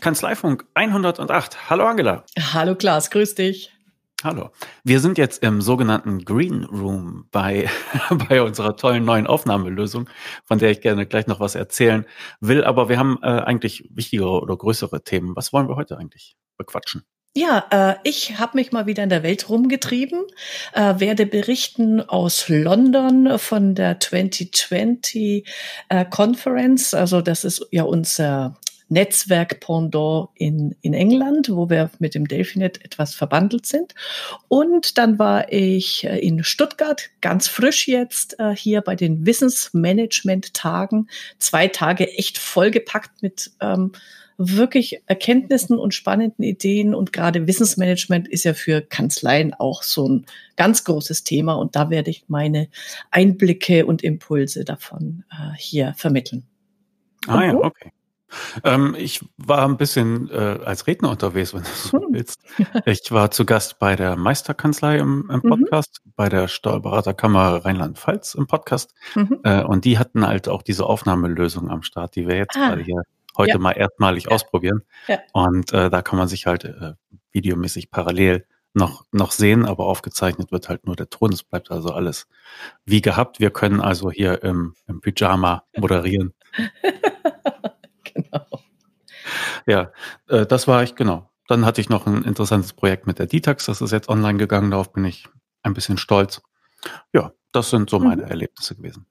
Kanzleifunk 108. Hallo Angela. Hallo Klaas, grüß dich. Hallo. Wir sind jetzt im sogenannten Green Room bei, bei unserer tollen neuen Aufnahmelösung, von der ich gerne gleich noch was erzählen will. Aber wir haben äh, eigentlich wichtigere oder größere Themen. Was wollen wir heute eigentlich bequatschen? Ja, äh, ich habe mich mal wieder in der Welt rumgetrieben, äh, werde berichten aus London von der 2020 äh, Conference. Also das ist ja unser Netzwerk-Pendant in, in England, wo wir mit dem Delphinet etwas verbandelt sind. Und dann war ich äh, in Stuttgart, ganz frisch jetzt, äh, hier bei den Wissensmanagement-Tagen. Zwei Tage echt vollgepackt mit ähm, wirklich Erkenntnissen und spannenden Ideen. Und gerade Wissensmanagement ist ja für Kanzleien auch so ein ganz großes Thema. Und da werde ich meine Einblicke und Impulse davon äh, hier vermitteln. Ah ja, okay. Ähm, ich war ein bisschen äh, als Redner unterwegs, wenn du so hm. willst. Ich war zu Gast bei der Meisterkanzlei im, im mhm. Podcast, mhm. bei der Steuerberaterkammer Rheinland-Pfalz im Podcast. Mhm. Äh, und die hatten halt auch diese Aufnahmelösung am Start, die wir jetzt ah. gerade hier heute ja. mal erstmalig ja. ausprobieren. Ja. Und äh, da kann man sich halt äh, videomäßig parallel noch, noch sehen, aber aufgezeichnet wird halt nur der Ton. Es bleibt also alles wie gehabt. Wir können also hier im, im Pyjama moderieren. genau. Ja, äh, das war ich, genau. Dann hatte ich noch ein interessantes Projekt mit der Ditax, das ist jetzt online gegangen, darauf bin ich ein bisschen stolz. Ja, das sind so meine mhm. Erlebnisse gewesen.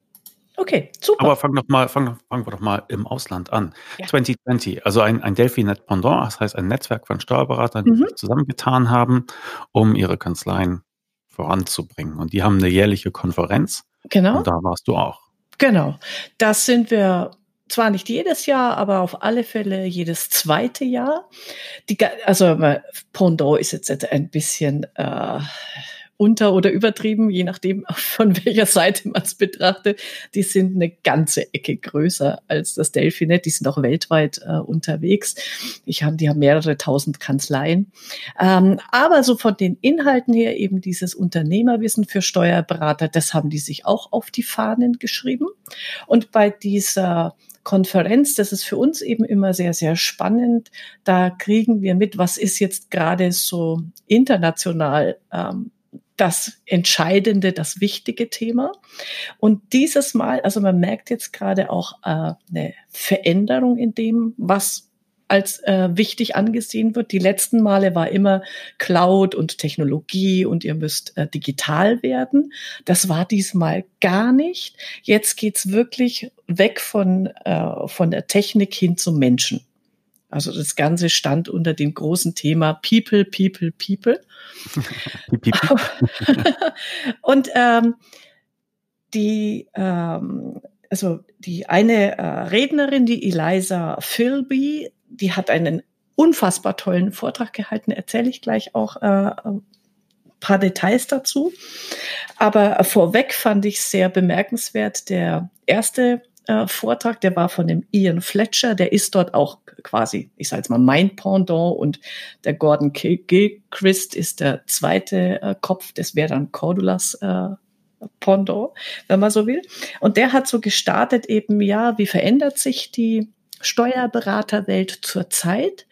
Okay, super. Aber fang doch mal, fang, fangen wir doch mal im Ausland an. Ja. 2020, also ein, ein Delphi-Net Pendant, das heißt ein Netzwerk von Steuerberatern, die mhm. sich zusammengetan haben, um ihre Kanzleien voranzubringen. Und die haben eine jährliche Konferenz. Genau. Und da warst du auch. Genau. Das sind wir zwar nicht jedes Jahr, aber auf alle Fälle jedes zweite Jahr. Die, also Pendant ist jetzt ein bisschen äh, unter- oder übertrieben, je nachdem, von welcher Seite man es betrachtet. Die sind eine ganze Ecke größer als das Delphinet. Die sind auch weltweit äh, unterwegs. Ich hab, die haben mehrere tausend Kanzleien. Ähm, aber so von den Inhalten her eben dieses Unternehmerwissen für Steuerberater, das haben die sich auch auf die Fahnen geschrieben. Und bei dieser Konferenz, das ist für uns eben immer sehr, sehr spannend. Da kriegen wir mit, was ist jetzt gerade so international ähm, das entscheidende, das wichtige Thema. Und dieses Mal, also man merkt jetzt gerade auch äh, eine Veränderung in dem, was als äh, wichtig angesehen wird. Die letzten Male war immer Cloud und Technologie und ihr müsst äh, digital werden. Das war diesmal gar nicht. Jetzt geht's wirklich weg von, äh, von der Technik hin zum Menschen. Also das Ganze stand unter dem großen Thema People, People, People. und ähm, die, ähm, also die eine äh, Rednerin, die Eliza Philby, die hat einen unfassbar tollen Vortrag gehalten, erzähle ich gleich auch äh, ein paar Details dazu. Aber vorweg fand ich sehr bemerkenswert der erste äh, Vortrag, der war von dem Ian Fletcher, der ist dort auch quasi, ich sage jetzt mal, mein Pendant und der Gordon Gilchrist ist der zweite äh, Kopf, das wäre dann Cordulas äh, Pendant, wenn man so will. Und der hat so gestartet eben, ja, wie verändert sich die Steuerberaterwelt zurzeit?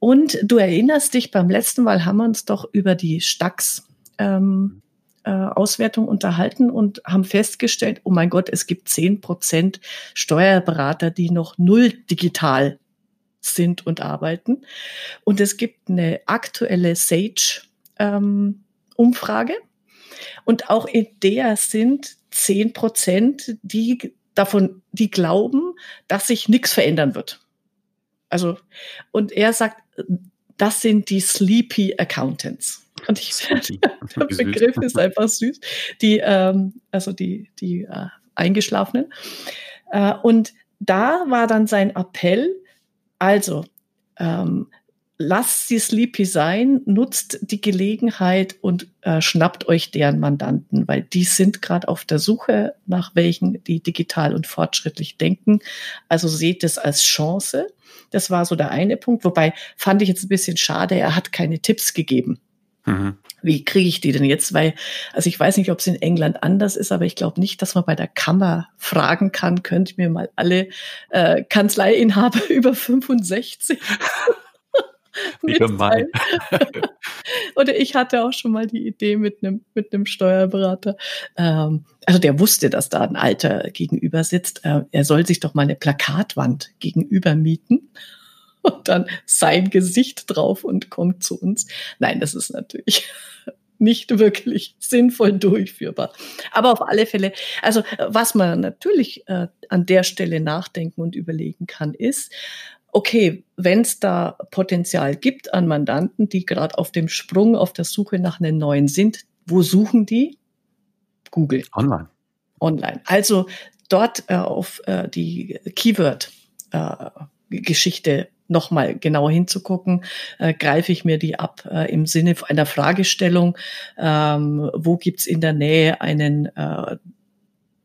Und du erinnerst dich, beim letzten Mal haben wir uns doch über die Stax ähm, äh, Auswertung unterhalten und haben festgestellt, oh mein Gott, es gibt zehn Prozent Steuerberater, die noch null digital sind und arbeiten. Und es gibt eine aktuelle Sage ähm. Und auch in der sind zehn Prozent, die davon, die glauben, dass sich nichts verändern wird. Also, und er sagt, das sind die Sleepy Accountants. Und ich finde, der Begriff ist einfach süß. Die, ähm, also die, die äh, Eingeschlafenen. Äh, und da war dann sein Appell, also ähm, lasst sie sleepy sein, nutzt die Gelegenheit und äh, schnappt euch deren Mandanten, weil die sind gerade auf der Suche nach welchen, die digital und fortschrittlich denken. Also seht es als Chance. Das war so der eine Punkt. Wobei fand ich jetzt ein bisschen schade, er hat keine Tipps gegeben. Mhm. Wie kriege ich die denn jetzt? Weil, also ich weiß nicht, ob es in England anders ist, aber ich glaube nicht, dass man bei der Kammer fragen kann, könnt mir mal alle äh, Kanzleiinhaber über 65 Wie gemein. Oder ich hatte auch schon mal die Idee mit einem mit einem Steuerberater. Ähm, also der wusste, dass da ein Alter gegenüber sitzt. Äh, er soll sich doch mal eine Plakatwand gegenüber mieten und dann sein Gesicht drauf und kommt zu uns. Nein, das ist natürlich nicht wirklich sinnvoll durchführbar. Aber auf alle Fälle, also was man natürlich äh, an der Stelle nachdenken und überlegen kann, ist, okay, wenn es da Potenzial gibt an Mandanten, die gerade auf dem Sprung, auf der Suche nach einem neuen sind, wo suchen die? Google. Online. Online. Also dort äh, auf äh, die Keyword äh, Geschichte nochmal genauer hinzugucken, äh, greife ich mir die ab äh, im Sinne einer Fragestellung, ähm, wo gibt's in der Nähe einen äh,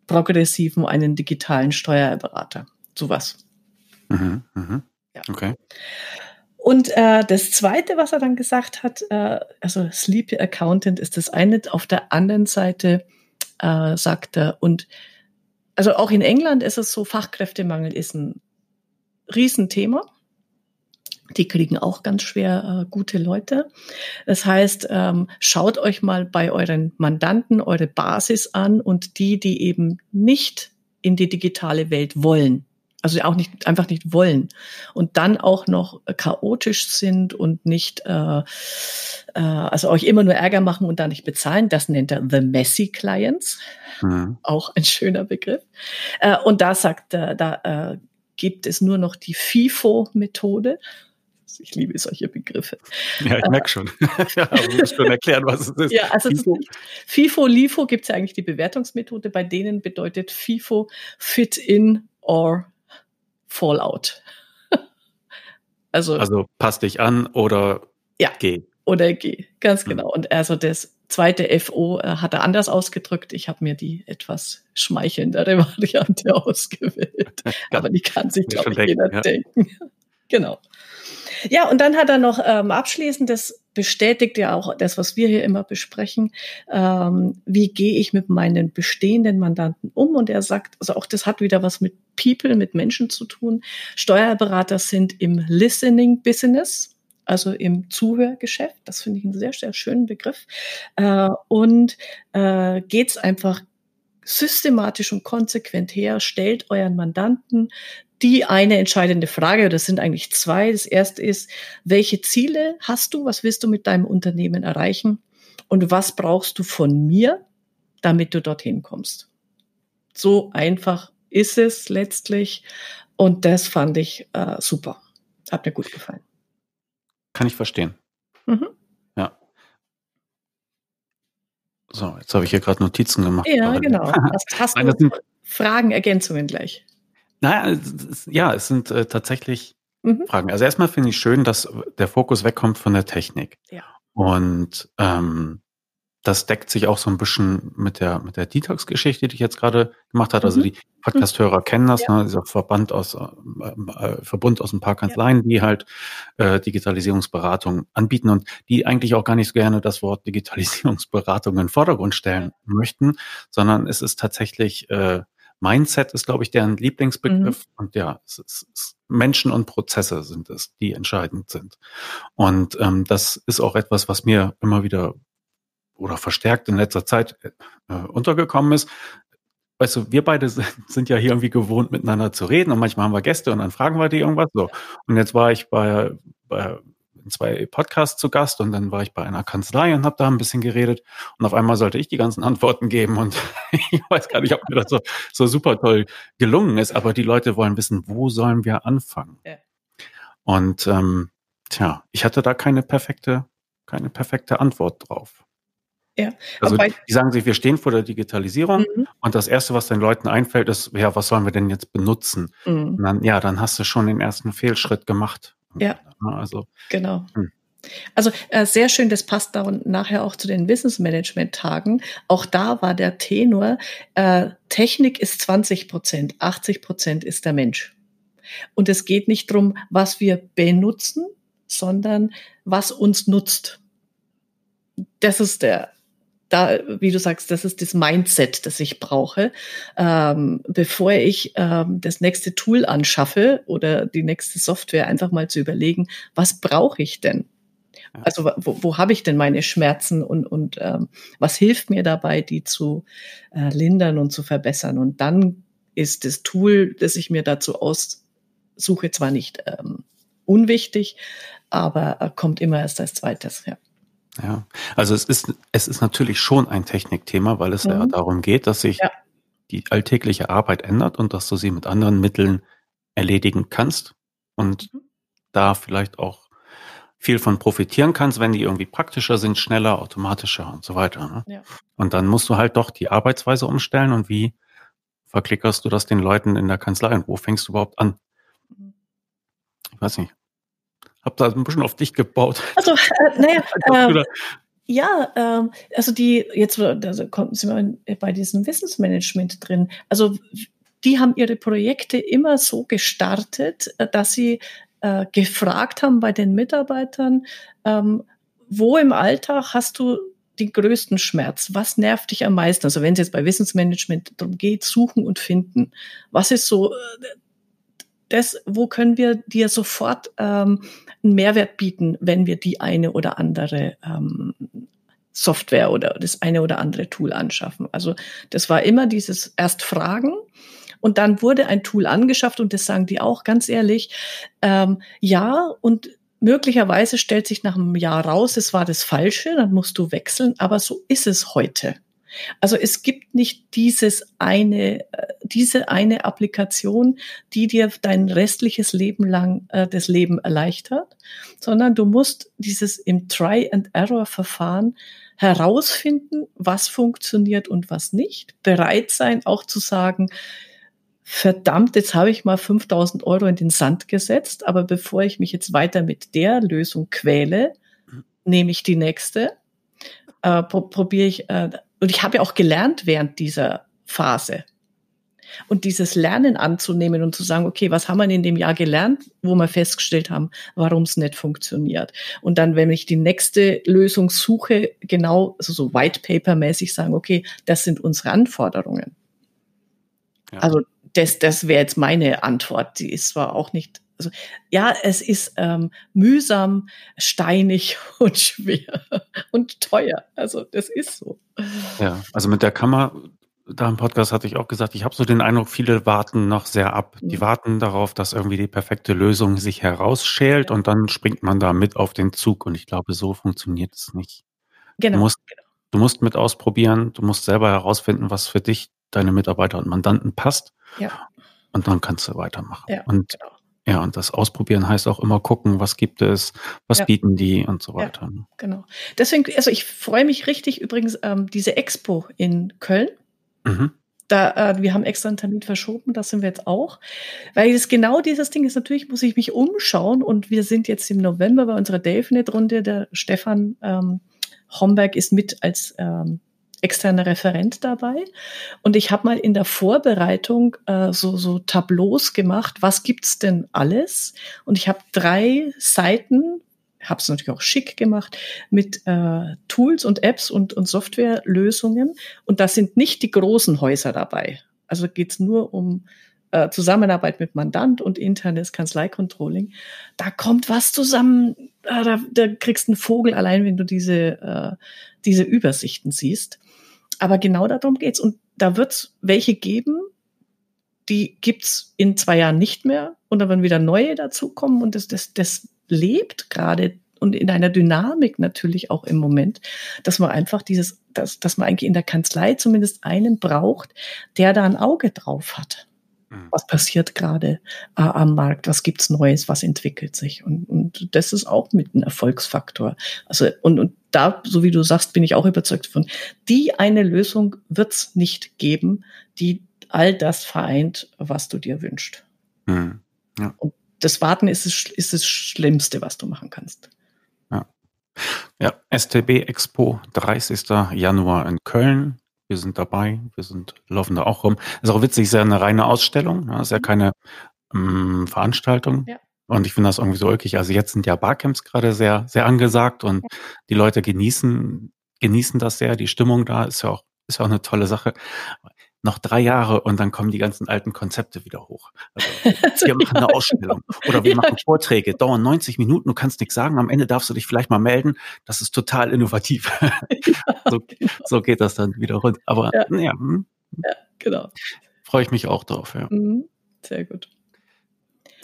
progressiven, einen digitalen Steuerberater. Sowas. Mhm, mhm. Ja. Okay. Und äh, das Zweite, was er dann gesagt hat, äh, also Sleepy Accountant ist das eine. Auf der anderen Seite äh, sagt er, und also auch in England ist es so, Fachkräftemangel ist ein Riesenthema. Die kriegen auch ganz schwer äh, gute Leute. Das heißt, ähm, schaut euch mal bei euren Mandanten eure Basis an und die, die eben nicht in die digitale Welt wollen, also auch nicht einfach nicht wollen und dann auch noch chaotisch sind und nicht äh, äh, also euch immer nur Ärger machen und da nicht bezahlen, das nennt er the messy clients, mhm. auch ein schöner Begriff. Äh, und da sagt er, da äh, gibt es nur noch die FIFO-Methode. Ich liebe solche Begriffe. Ja, ich merke schon. ja, du musst schon erklären, was es ist. Ja, also FIFO, FIFO LIFO gibt es ja eigentlich die Bewertungsmethode. Bei denen bedeutet FIFO Fit in or Fallout. also, also passt dich an oder ja, geh. Oder geh, ganz hm. genau. Mhm. Und also das zweite FO äh, hat er anders ausgedrückt. Ich habe mir die etwas schmeichelndere Variante ausgewählt. Aber die kann sich, glaube ich, jeder ja. denken. genau. Ja, und dann hat er noch ähm, abschließend, das bestätigt ja auch das, was wir hier immer besprechen, ähm, wie gehe ich mit meinen bestehenden Mandanten um? Und er sagt, also auch das hat wieder was mit People, mit Menschen zu tun. Steuerberater sind im Listening Business also im Zuhörgeschäft. Das finde ich einen sehr, sehr schönen Begriff. Äh, und äh, geht es einfach systematisch und konsequent her, stellt euren Mandanten die eine entscheidende Frage, oder das sind eigentlich zwei. Das erste ist, welche Ziele hast du? Was willst du mit deinem Unternehmen erreichen? Und was brauchst du von mir, damit du dorthin kommst? So einfach ist es letztlich. Und das fand ich äh, super. Hat mir gut gefallen. Kann ich verstehen. Mhm. Ja. So, jetzt habe ich hier gerade Notizen gemacht. Ja, genau. Hast, hast du Fragen, Ergänzungen gleich? Naja, ja, es sind äh, tatsächlich mhm. Fragen. Also erstmal finde ich schön, dass der Fokus wegkommt von der Technik. Ja. Und ähm, das deckt sich auch so ein bisschen mit der mit der Detox-Geschichte, die ich jetzt gerade gemacht hat. Also mhm. die Podcast-Hörer kennen das, ja. ne, dieser Verband aus äh, äh, Verbund aus ein paar Kanzleien, ja. die halt äh, Digitalisierungsberatung anbieten und die eigentlich auch gar nicht so gerne das Wort Digitalisierungsberatung in den Vordergrund stellen möchten, sondern es ist tatsächlich äh, Mindset ist, glaube ich, deren Lieblingsbegriff. Mhm. Und ja, es ist, es, Menschen und Prozesse sind es, die entscheidend sind. Und ähm, das ist auch etwas, was mir immer wieder oder verstärkt in letzter Zeit äh, untergekommen ist. Weißt du, wir beide sind ja hier irgendwie gewohnt, miteinander zu reden und manchmal haben wir Gäste und dann fragen wir die irgendwas. So. Und jetzt war ich bei, bei in zwei Podcasts zu Gast und dann war ich bei einer Kanzlei und habe da ein bisschen geredet und auf einmal sollte ich die ganzen Antworten geben und ich weiß gar nicht, ob mir das so, so super toll gelungen ist, aber die Leute wollen wissen, wo sollen wir anfangen? Ja. Und ähm, tja, ich hatte da keine perfekte, keine perfekte Antwort drauf. Ja. Also die sagen sich, wir stehen vor der Digitalisierung mhm. und das Erste, was den Leuten einfällt, ist, ja, was sollen wir denn jetzt benutzen? Mhm. Und dann, ja, dann hast du schon den ersten Fehlschritt gemacht. Ja. Also. Genau. Hm. Also äh, sehr schön, das passt da und nachher auch zu den Wissensmanagement-Tagen. Auch da war der Tenor, äh, Technik ist 20 Prozent, 80 Prozent ist der Mensch. Und es geht nicht drum, was wir benutzen, sondern was uns nutzt. das ist der, da, wie du sagst, das ist das Mindset, das ich brauche, ähm, bevor ich ähm, das nächste Tool anschaffe oder die nächste Software, einfach mal zu überlegen, was brauche ich denn? Also wo, wo habe ich denn meine Schmerzen und, und ähm, was hilft mir dabei, die zu äh, lindern und zu verbessern? Und dann ist das Tool, das ich mir dazu aussuche, zwar nicht ähm, unwichtig, aber äh, kommt immer erst als zweites, ja. Ja, also es ist, es ist natürlich schon ein Technikthema, weil es mhm. ja darum geht, dass sich ja. die alltägliche Arbeit ändert und dass du sie mit anderen Mitteln erledigen kannst und mhm. da vielleicht auch viel von profitieren kannst, wenn die irgendwie praktischer sind, schneller, automatischer und so weiter. Ne? Ja. Und dann musst du halt doch die Arbeitsweise umstellen und wie verklickerst du das den Leuten in der Kanzlei und wo fängst du überhaupt an? Mhm. Ich weiß nicht. Hab da ein bisschen auf dich gebaut. Also, äh, naja, äh, ja, ähm, also die, jetzt also kommen sind wir bei diesem Wissensmanagement drin. Also die haben ihre Projekte immer so gestartet, äh, dass sie äh, gefragt haben bei den Mitarbeitern, ähm, wo im Alltag hast du den größten Schmerz? Was nervt dich am meisten? Also wenn es jetzt bei Wissensmanagement darum geht, suchen und finden, was ist so äh, das, wo können wir dir sofort ähm, einen Mehrwert bieten, wenn wir die eine oder andere ähm, Software oder das eine oder andere Tool anschaffen? Also das war immer dieses erst Fragen, und dann wurde ein Tool angeschafft und das sagen die auch ganz ehrlich. Ähm, ja, und möglicherweise stellt sich nach einem Jahr raus, es war das Falsche, dann musst du wechseln, aber so ist es heute. Also es gibt nicht dieses eine, äh, diese eine Applikation, die dir dein restliches Leben lang äh, das Leben erleichtert, sondern du musst dieses im Try-and-Error-Verfahren herausfinden, was funktioniert und was nicht, bereit sein, auch zu sagen, verdammt, jetzt habe ich mal 5000 Euro in den Sand gesetzt, aber bevor ich mich jetzt weiter mit der Lösung quäle, nehme ich die nächste, äh, pro probiere ich, äh, und ich habe ja auch gelernt während dieser Phase. Und dieses Lernen anzunehmen und zu sagen, okay, was haben wir in dem Jahr gelernt, wo wir festgestellt haben, warum es nicht funktioniert. Und dann, wenn ich die nächste Lösung suche, genau, also so White Paper mäßig sagen, okay, das sind unsere Anforderungen. Ja. Also das, das wäre jetzt meine Antwort. Die ist zwar auch nicht, also ja, es ist ähm, mühsam, steinig und schwer und teuer. Also das ist so. Ja, also mit der Kammer, da im Podcast hatte ich auch gesagt, ich habe so den Eindruck, viele warten noch sehr ab. Die mhm. warten darauf, dass irgendwie die perfekte Lösung sich herausschält ja. und dann springt man da mit auf den Zug. Und ich glaube, so funktioniert es nicht. Genau. Du musst, genau. du musst mit ausprobieren, du musst selber herausfinden, was für dich, deine Mitarbeiter und Mandanten passt. Ja. Und dann kannst du weitermachen. Ja, und genau. Ja, und das Ausprobieren heißt auch immer gucken, was gibt es, was ja. bieten die und so weiter. Ja, ne? genau. Deswegen, also ich freue mich richtig übrigens, ähm, diese Expo in Köln. Mhm. Da, äh, wir haben extra einen Termin verschoben, das sind wir jetzt auch. Weil es genau dieses Ding ist, natürlich muss ich mich umschauen und wir sind jetzt im November bei unserer DelfNet-Runde. Der Stefan ähm, Homberg ist mit als ähm, externer Referent dabei. Und ich habe mal in der Vorbereitung äh, so, so Tableaus gemacht, was gibt's denn alles? Und ich habe drei Seiten, habe es natürlich auch schick gemacht, mit äh, Tools und Apps und, und Softwarelösungen. Und da sind nicht die großen Häuser dabei. Also geht's nur um äh, Zusammenarbeit mit Mandant und internes Kanzleikontrolling. Da kommt was zusammen, äh, da, da kriegst du einen Vogel allein, wenn du diese, äh, diese Übersichten siehst. Aber genau darum geht's. Und da wird's welche geben, die gibt's in zwei Jahren nicht mehr. Und dann werden wieder neue dazukommen. Und das, das, das lebt gerade und in einer Dynamik natürlich auch im Moment, dass man einfach dieses, dass, dass man eigentlich in der Kanzlei zumindest einen braucht, der da ein Auge drauf hat. Mhm. Was passiert gerade äh, am Markt? Was gibt's Neues? Was entwickelt sich? Und, und das ist auch mit ein Erfolgsfaktor. Also, und, und da, so wie du sagst, bin ich auch überzeugt von. Die eine Lösung wird's nicht geben, die all das vereint, was du dir wünschst. Mhm. Ja. Und das Warten ist es, ist das Schlimmste, was du machen kannst. Ja. Ja, STB Expo, 30. Januar in Köln. Wir sind dabei, wir sind, laufen da auch rum. Ist auch witzig, ist ja eine reine Ausstellung, ne? ist ja mhm. keine ähm, Veranstaltung. Ja. Und ich finde das irgendwie so ulkig. Also jetzt sind ja Barcamps gerade sehr, sehr angesagt und die Leute genießen genießen das sehr. Die Stimmung da ist ja auch, ist ja auch eine tolle Sache. Noch drei Jahre und dann kommen die ganzen alten Konzepte wieder hoch. Also, wir machen eine Ausstellung oder wir machen Vorträge, dauern 90 Minuten, du kannst nichts sagen, am Ende darfst du dich vielleicht mal melden. Das ist total innovativ. so, genau. so geht das dann wieder rund. Aber ja, ja, hm. ja genau. Freue ich mich auch drauf, ja. Mhm. Sehr gut.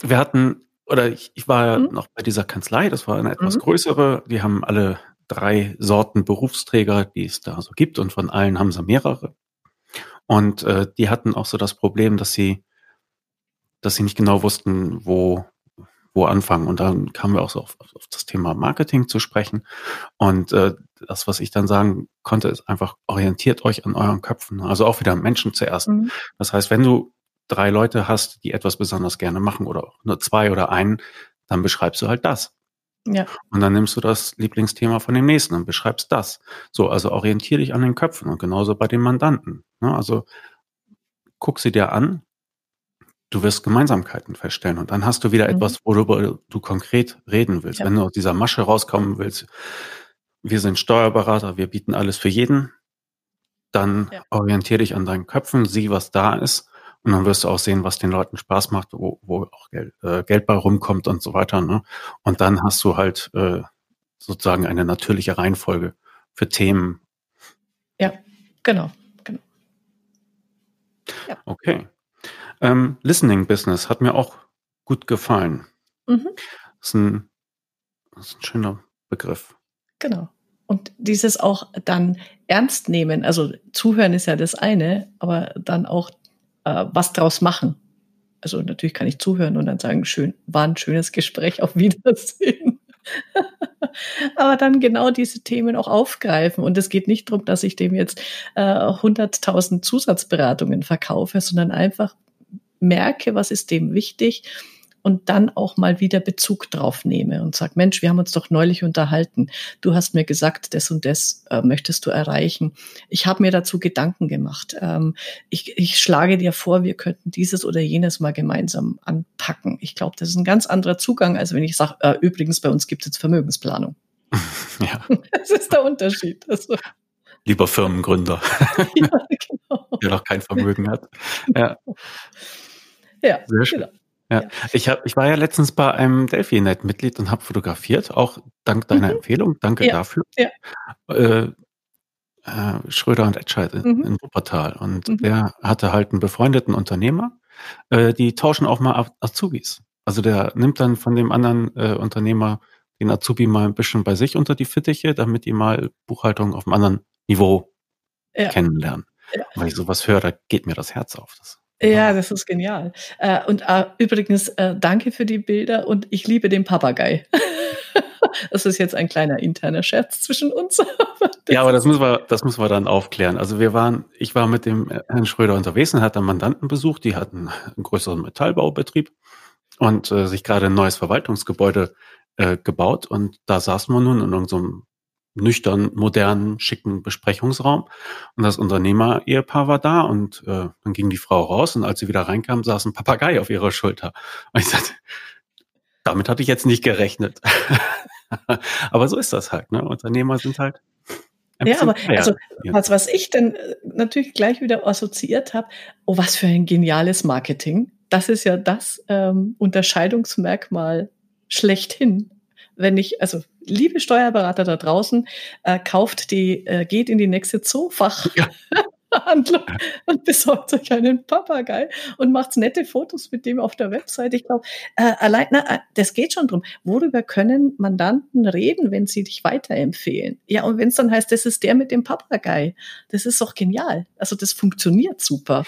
Wir hatten, oder ich, ich war mhm. noch bei dieser Kanzlei, das war eine etwas mhm. größere, die haben alle drei Sorten Berufsträger, die es da so gibt und von allen haben sie mehrere. Und äh, die hatten auch so das Problem, dass sie, dass sie nicht genau wussten, wo, wo anfangen. Und dann kamen wir auch so auf, auf das Thema Marketing zu sprechen. Und äh, das, was ich dann sagen konnte, ist einfach, orientiert euch an euren Köpfen. Also auch wieder Menschen zuerst. Mhm. Das heißt, wenn du drei Leute hast, die etwas besonders gerne machen oder nur zwei oder einen, dann beschreibst du halt das. Ja. Und dann nimmst du das Lieblingsthema von dem nächsten und beschreibst das. So, also orientiere dich an den Köpfen und genauso bei den Mandanten. Ne? Also guck sie dir an, du wirst Gemeinsamkeiten feststellen und dann hast du wieder mhm. etwas, worüber du konkret reden willst. Ja. Wenn du aus dieser Masche rauskommen willst, wir sind Steuerberater, wir bieten alles für jeden, dann ja. orientiere dich an deinen Köpfen, sieh, was da ist und dann wirst du auch sehen, was den Leuten Spaß macht, wo, wo auch Geld, äh, Geld bei rumkommt und so weiter. Ne? Und dann hast du halt äh, sozusagen eine natürliche Reihenfolge für Themen. Ja, genau. Ja. Okay. Ähm, Listening Business hat mir auch gut gefallen. Mhm. Das, ist ein, das ist ein schöner Begriff. Genau. Und dieses auch dann ernst nehmen, also zuhören ist ja das eine, aber dann auch äh, was draus machen. Also natürlich kann ich zuhören und dann sagen, schön, war ein schönes Gespräch, auf Wiedersehen. Aber dann genau diese Themen auch aufgreifen. Und es geht nicht darum, dass ich dem jetzt äh, 100.000 Zusatzberatungen verkaufe, sondern einfach merke, was ist dem wichtig und dann auch mal wieder Bezug drauf nehme und sag, Mensch, wir haben uns doch neulich unterhalten. Du hast mir gesagt, das und das äh, möchtest du erreichen. Ich habe mir dazu Gedanken gemacht. Ähm, ich, ich schlage dir vor, wir könnten dieses oder jenes mal gemeinsam anpacken. Ich glaube, das ist ein ganz anderer Zugang, als wenn ich sage, äh, übrigens, bei uns gibt es jetzt Vermögensplanung. Ja. Das ist der Unterschied. Also, Lieber Firmengründer, ja, genau. der noch kein Vermögen hat. Ja, ja Sehr schön. Genau. Ja, ja. ich habe, ich war ja letztens bei einem Delphi-Net-Mitglied und habe fotografiert, auch dank deiner mhm. Empfehlung. Danke ja. dafür. Ja. Äh, äh, Schröder und Etscheid in, mhm. in Wuppertal. Und mhm. der hatte halt einen befreundeten Unternehmer, äh, die tauschen auch mal Azubis. Also der nimmt dann von dem anderen äh, Unternehmer den Azubi mal ein bisschen bei sich unter die Fittiche, damit die mal Buchhaltung auf einem anderen Niveau kennenlernen. Weil ich sowas höre, da geht mir das Herz auf. Das ja, das ist genial. Äh, und äh, übrigens, äh, danke für die Bilder und ich liebe den Papagei. das ist jetzt ein kleiner interner Scherz zwischen uns. ja, aber das müssen wir, das müssen wir dann aufklären. Also wir waren, ich war mit dem Herrn Schröder unterwegs und hat einen Mandanten besucht, die hatten einen größeren Metallbaubetrieb und äh, sich gerade ein neues Verwaltungsgebäude äh, gebaut und da saßen wir nun in irgendeinem nüchtern, modernen, schicken Besprechungsraum. Und das Unternehmer-Ehepaar war da und äh, dann ging die Frau raus und als sie wieder reinkam, saß ein Papagei auf ihrer Schulter. Und ich sagte, damit hatte ich jetzt nicht gerechnet. aber so ist das halt, ne? Unternehmer sind halt. Ja, aber also was, was ich dann äh, natürlich gleich wieder assoziiert habe, oh, was für ein geniales Marketing. Das ist ja das ähm, Unterscheidungsmerkmal schlechthin wenn ich, also liebe Steuerberater da draußen, äh, kauft die, äh, geht in die nächste Zoofachhandlung ja. und besorgt euch einen Papagei und macht nette Fotos mit dem auf der Website. Ich glaube, äh, allein, na, äh, das geht schon drum. Worüber können Mandanten reden, wenn sie dich weiterempfehlen? Ja, und wenn es dann heißt, das ist der mit dem Papagei, das ist doch genial. Also das funktioniert super.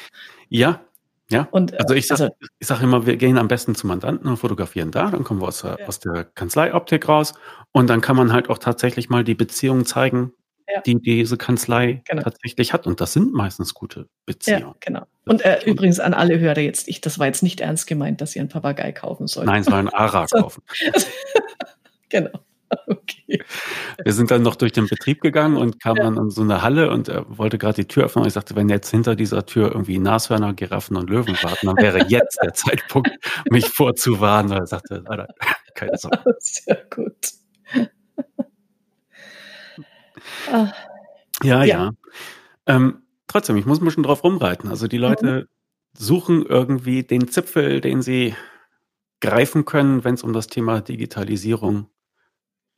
Ja, ja, und, äh, also ich sage also, ich sag immer, wir gehen am besten zum Mandanten und fotografieren da, dann kommen wir aus, der, ja. aus der Kanzleioptik raus und dann kann man halt auch tatsächlich mal die Beziehungen zeigen, ja. die diese Kanzlei genau. tatsächlich hat und das sind meistens gute Beziehungen. Ja, genau. Und äh, übrigens an alle Hörer jetzt, ich, das war jetzt nicht ernst gemeint, dass ihr einen Papagei kaufen sollt. Nein, soll einen Ara kaufen. genau. Okay. Wir sind dann noch durch den Betrieb gegangen und kamen ja. dann in so eine Halle und er wollte gerade die Tür öffnen. Und ich sagte, wenn jetzt hinter dieser Tür irgendwie Nashörner, Giraffen und Löwen warten, dann wäre jetzt der Zeitpunkt, mich vorzuwarnen. Und er sagte, leider, keine Sorge. Sehr gut. Ah, Ja, ja. ja. Ähm, trotzdem, ich muss ein bisschen drauf rumreiten. Also die Leute mhm. suchen irgendwie den Zipfel, den sie greifen können, wenn es um das Thema Digitalisierung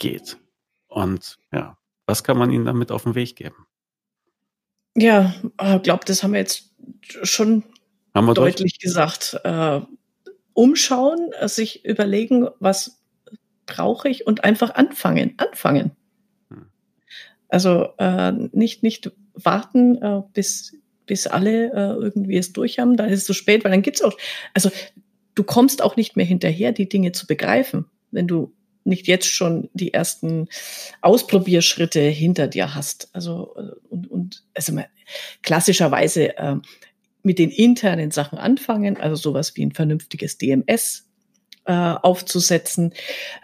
geht. Und ja, was kann man ihnen damit auf den Weg geben? Ja, ich äh, glaube, das haben wir jetzt schon deutlich durch? gesagt. Äh, umschauen, sich überlegen, was brauche ich und einfach anfangen, anfangen. Hm. Also äh, nicht, nicht warten, äh, bis, bis alle äh, irgendwie es durch haben, dann ist es zu spät, weil dann gibt's auch, also du kommst auch nicht mehr hinterher, die Dinge zu begreifen, wenn du nicht jetzt schon die ersten Ausprobierschritte hinter dir hast. Also äh, und, und also klassischerweise äh, mit den internen Sachen anfangen, also sowas wie ein vernünftiges DMS äh, aufzusetzen,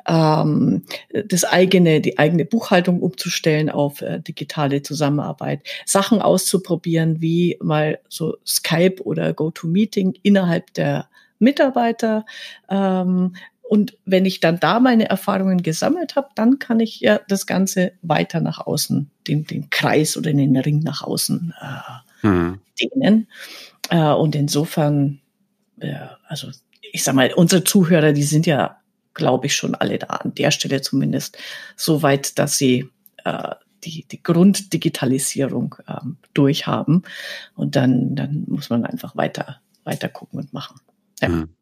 ähm, das eigene, die eigene Buchhaltung umzustellen auf äh, digitale Zusammenarbeit, Sachen auszuprobieren, wie mal so Skype oder GoToMeeting innerhalb der Mitarbeiter. Ähm, und wenn ich dann da meine Erfahrungen gesammelt habe, dann kann ich ja das Ganze weiter nach außen, den, den Kreis oder den Ring nach außen äh, hm. dehnen. Äh, und insofern, äh, also ich sag mal, unsere Zuhörer, die sind ja, glaube ich, schon alle da, an der Stelle zumindest, so weit, dass sie äh, die, die Grunddigitalisierung ähm, durchhaben. Und dann, dann muss man einfach weiter, weiter gucken und machen. Ja. Mhm.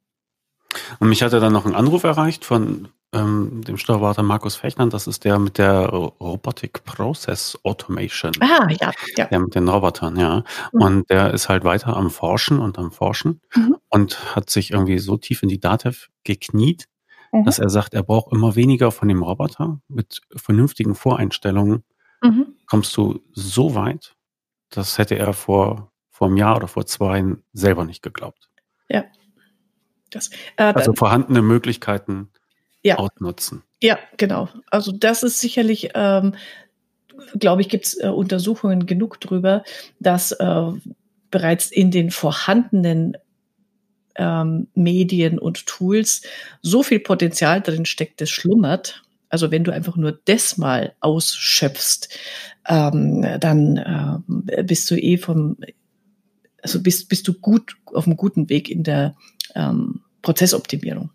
Und mich hat er dann noch ein Anruf erreicht von ähm, dem Steuerberater Markus Fechner. Das ist der mit der Robotic Process Automation. Ah, ja, ja. Der mit den Robotern, ja. Mhm. Und der ist halt weiter am Forschen und am Forschen mhm. und hat sich irgendwie so tief in die Datev gekniet, mhm. dass er sagt, er braucht immer weniger von dem Roboter. Mit vernünftigen Voreinstellungen mhm. kommst du so weit, das hätte er vor, vor einem Jahr oder vor zwei selber nicht geglaubt. Ja. Das, äh, also vorhandene Möglichkeiten ja. ausnutzen. Ja, genau. Also das ist sicherlich, ähm, glaube ich, gibt es äh, Untersuchungen genug drüber, dass äh, bereits in den vorhandenen ähm, Medien und Tools so viel Potenzial drin steckt, das schlummert. Also wenn du einfach nur das mal ausschöpfst, ähm, dann äh, bist du eh vom, also bist, bist du gut auf einem guten Weg in der ähm, Prozessoptimierung.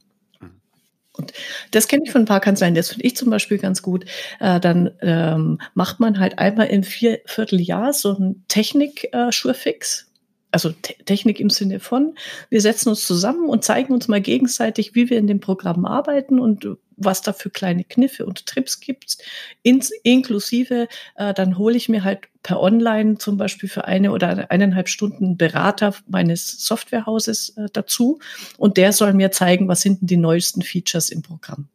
Und das kenne ich von ein paar Kanzleien, das finde ich zum Beispiel ganz gut. Äh, dann ähm, macht man halt einmal im vier, Vierteljahr so ein Technik-Schurfix. Äh, also Te Technik im Sinne von, wir setzen uns zusammen und zeigen uns mal gegenseitig, wie wir in dem Programm arbeiten und was da für kleine Kniffe und Trips gibt, ins, inklusive, äh, dann hole ich mir halt per Online zum Beispiel für eine oder eineinhalb Stunden Berater meines Softwarehauses äh, dazu und der soll mir zeigen, was sind denn die neuesten Features im Programm.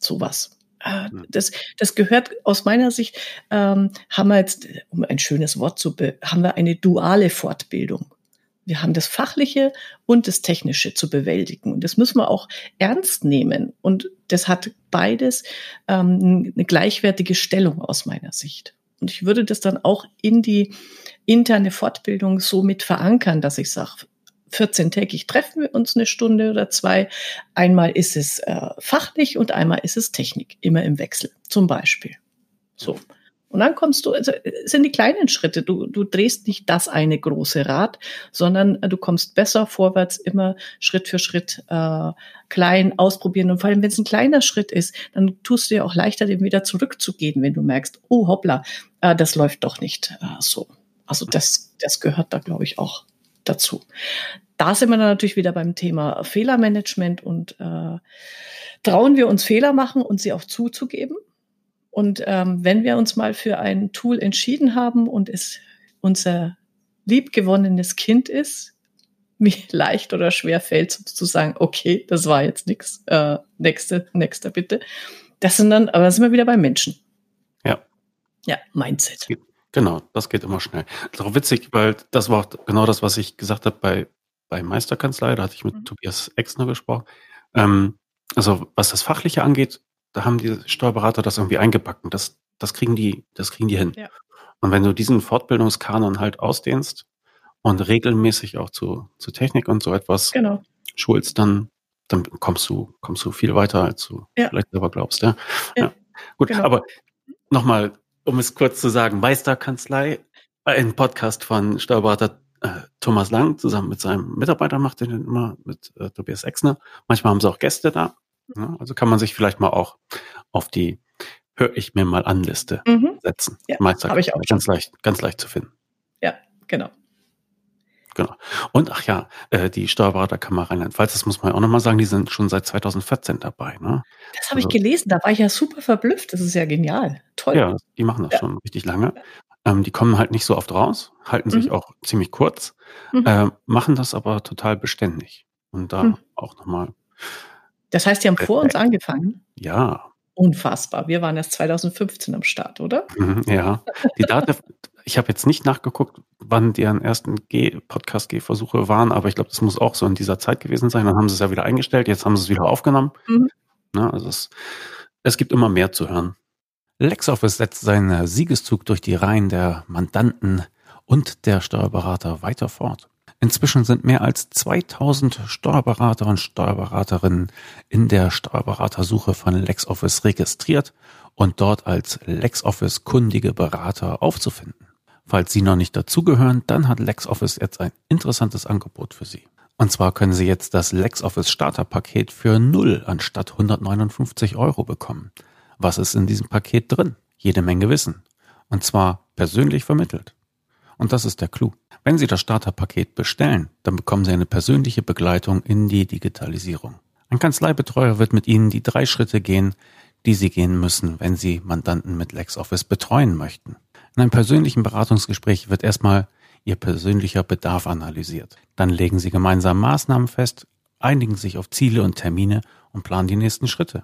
Sowas. Äh, hm. Das, das gehört aus meiner Sicht, ähm, haben wir jetzt, um ein schönes Wort zu, be haben wir eine duale Fortbildung. Wir haben das Fachliche und das Technische zu bewältigen. Und das müssen wir auch ernst nehmen. Und das hat beides ähm, eine gleichwertige Stellung aus meiner Sicht. Und ich würde das dann auch in die interne Fortbildung so mit verankern, dass ich sage, 14-tägig treffen wir uns eine Stunde oder zwei. Einmal ist es äh, fachlich und einmal ist es Technik, immer im Wechsel, zum Beispiel. So. Und dann kommst du, also es sind die kleinen Schritte. Du, du drehst nicht das eine große Rad, sondern du kommst besser vorwärts, immer Schritt für Schritt äh, klein ausprobieren. Und vor allem, wenn es ein kleiner Schritt ist, dann tust du ja auch leichter, dem wieder zurückzugehen, wenn du merkst, oh hoppla, äh, das läuft doch nicht äh, so. Also das, das gehört da, glaube ich, auch dazu. Da sind wir dann natürlich wieder beim Thema Fehlermanagement und äh, trauen wir uns Fehler machen und sie auch zuzugeben und ähm, wenn wir uns mal für ein Tool entschieden haben und es unser liebgewonnenes Kind ist, wie leicht oder schwer fällt zu sagen, okay, das war jetzt nichts, äh, nächste, nächster bitte. Das sind dann, aber da sind wir wieder beim Menschen. Ja. Ja, Mindset. Genau, das geht immer schnell. Das ist auch witzig, weil das war auch genau das, was ich gesagt habe bei, bei Meisterkanzlei. Da hatte ich mit mhm. Tobias Exner gesprochen. Ähm, also was das Fachliche angeht, da haben die Steuerberater das irgendwie eingebacken. Das, das kriegen die, das kriegen die hin. Ja. Und wenn du diesen Fortbildungskanon halt ausdehnst und regelmäßig auch zu, zu Technik und so etwas genau. schulst, dann, dann kommst du, kommst du viel weiter, als du ja. vielleicht selber glaubst. Ja. ja. Gut, genau. aber nochmal um es kurz zu sagen, Meisterkanzlei, ein Podcast von Steuerberater äh, Thomas Lang zusammen mit seinem Mitarbeiter macht den immer mit äh, Tobias Exner. Manchmal haben sie auch Gäste da. Ja, also kann man sich vielleicht mal auch auf die Hör ich mir mal an Liste mhm. setzen. Ja, habe ich auch. Ganz leicht, ganz leicht zu finden. Ja, genau. Genau. Und ach ja, äh, die Steuerberaterkammer Rheinland-Pfalz, das muss man ja auch nochmal sagen, die sind schon seit 2014 dabei. Ne? Das habe also, ich gelesen, da war ich ja super verblüfft. Das ist ja genial. Toll. Ja, die machen das ja. schon richtig lange. Ähm, die kommen halt nicht so oft raus, halten sich mhm. auch ziemlich kurz, mhm. äh, machen das aber total beständig. Und da mhm. auch nochmal. Das heißt, die haben vor uns angefangen? Ja. Unfassbar. Wir waren erst 2015 am Start, oder? Mhm, ja. Die Daten, ich habe jetzt nicht nachgeguckt, wann deren ersten Podcast-Gehversuche waren, aber ich glaube, das muss auch so in dieser Zeit gewesen sein. Dann haben sie es ja wieder eingestellt, jetzt haben sie es wieder aufgenommen. Mhm. Na, also es, es gibt immer mehr zu hören. LexOffice setzt seinen Siegeszug durch die Reihen der Mandanten und der Steuerberater weiter fort. Inzwischen sind mehr als 2000 Steuerberater und Steuerberaterinnen in der Steuerberatersuche von LexOffice registriert und dort als LexOffice kundige Berater aufzufinden. Falls Sie noch nicht dazugehören, dann hat LexOffice jetzt ein interessantes Angebot für Sie. Und zwar können Sie jetzt das LexOffice Starterpaket für 0 anstatt 159 Euro bekommen. Was ist in diesem Paket drin? Jede Menge Wissen. Und zwar persönlich vermittelt. Und das ist der Clou. Wenn Sie das Starterpaket bestellen, dann bekommen Sie eine persönliche Begleitung in die Digitalisierung. Ein Kanzleibetreuer wird mit Ihnen die drei Schritte gehen, die Sie gehen müssen, wenn Sie Mandanten mit LexOffice betreuen möchten. In einem persönlichen Beratungsgespräch wird erstmal Ihr persönlicher Bedarf analysiert. Dann legen Sie gemeinsam Maßnahmen fest, einigen sich auf Ziele und Termine und planen die nächsten Schritte.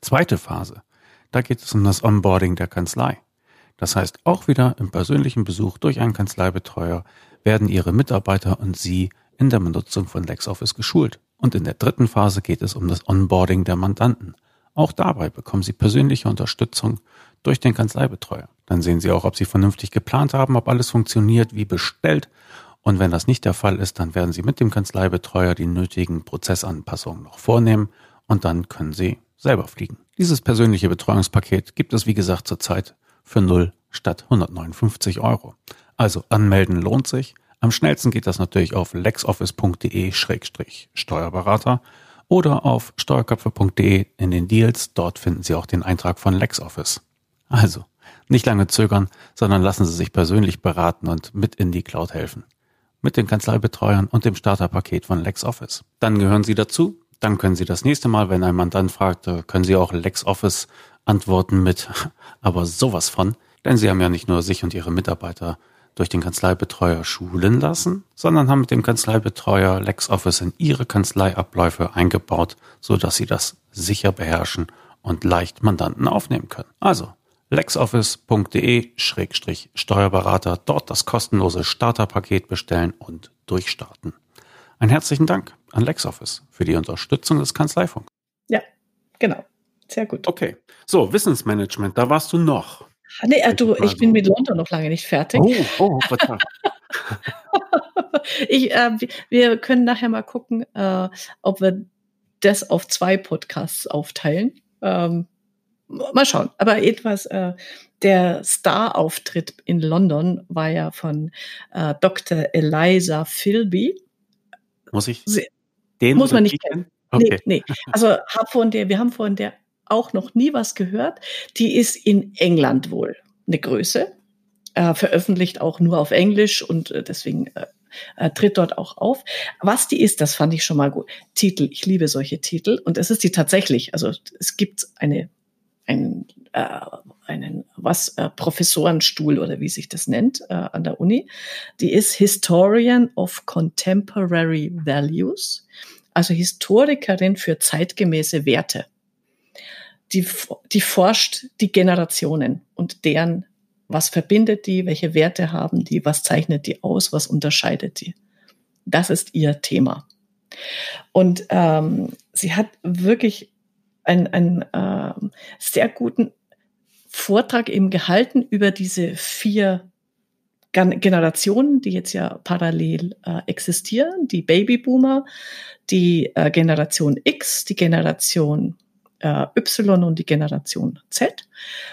Zweite Phase. Da geht es um das Onboarding der Kanzlei. Das heißt, auch wieder im persönlichen Besuch durch einen Kanzleibetreuer werden Ihre Mitarbeiter und Sie in der Benutzung von LexOffice geschult. Und in der dritten Phase geht es um das Onboarding der Mandanten. Auch dabei bekommen Sie persönliche Unterstützung durch den Kanzleibetreuer. Dann sehen Sie auch, ob Sie vernünftig geplant haben, ob alles funktioniert wie bestellt. Und wenn das nicht der Fall ist, dann werden Sie mit dem Kanzleibetreuer die nötigen Prozessanpassungen noch vornehmen und dann können Sie selber fliegen. Dieses persönliche Betreuungspaket gibt es wie gesagt zurzeit für 0 statt 159 Euro. Also anmelden lohnt sich. Am schnellsten geht das natürlich auf lexoffice.de-steuerberater oder auf steuerköpfe.de in den Deals. Dort finden Sie auch den Eintrag von LexOffice. Also, nicht lange zögern, sondern lassen Sie sich persönlich beraten und mit in die Cloud helfen. Mit den Kanzleibetreuern und dem Starterpaket von LexOffice. Dann gehören Sie dazu dann können Sie das nächste Mal, wenn ein Mandant fragt, äh, können Sie auch LexOffice antworten mit, aber sowas von. Denn Sie haben ja nicht nur sich und Ihre Mitarbeiter durch den Kanzleibetreuer schulen lassen, sondern haben mit dem Kanzleibetreuer LexOffice in Ihre Kanzleiabläufe eingebaut, so dass Sie das sicher beherrschen und leicht Mandanten aufnehmen können. Also lexoffice.de-steuerberater, dort das kostenlose Starterpaket bestellen und durchstarten. Einen herzlichen Dank an LexOffice für die Unterstützung des Kanzleifunks. Ja, genau. Sehr gut. Okay. So, Wissensmanagement, da warst du noch. Nee, äh, du, ich bin mit London noch lange nicht fertig. Oh, oh, verdammt. ich, äh, wir können nachher mal gucken, äh, ob wir das auf zwei Podcasts aufteilen. Ähm, mal schauen. Aber etwas, äh, der Star-Auftritt in London war ja von äh, Dr. Eliza Philby. Muss ich? Sie, den Muss man nicht kennen. Okay. Nee, nee. Also hab von der, wir haben von der auch noch nie was gehört. Die ist in England wohl eine Größe, äh, veröffentlicht auch nur auf Englisch und äh, deswegen äh, äh, tritt dort auch auf. Was die ist, das fand ich schon mal gut. Titel, ich liebe solche Titel und es ist die tatsächlich. Also es gibt eine einen, äh, einen was äh, Professorenstuhl oder wie sich das nennt äh, an der Uni. Die ist Historian of Contemporary Values also Historikerin für zeitgemäße Werte. Die, die forscht die Generationen und deren, was verbindet die, welche Werte haben die, was zeichnet die aus, was unterscheidet die. Das ist ihr Thema. Und ähm, sie hat wirklich einen, einen äh, sehr guten Vortrag eben gehalten über diese vier Generationen, die jetzt ja parallel äh, existieren, die Babyboomer, die äh, Generation X, die Generation äh, Y und die Generation Z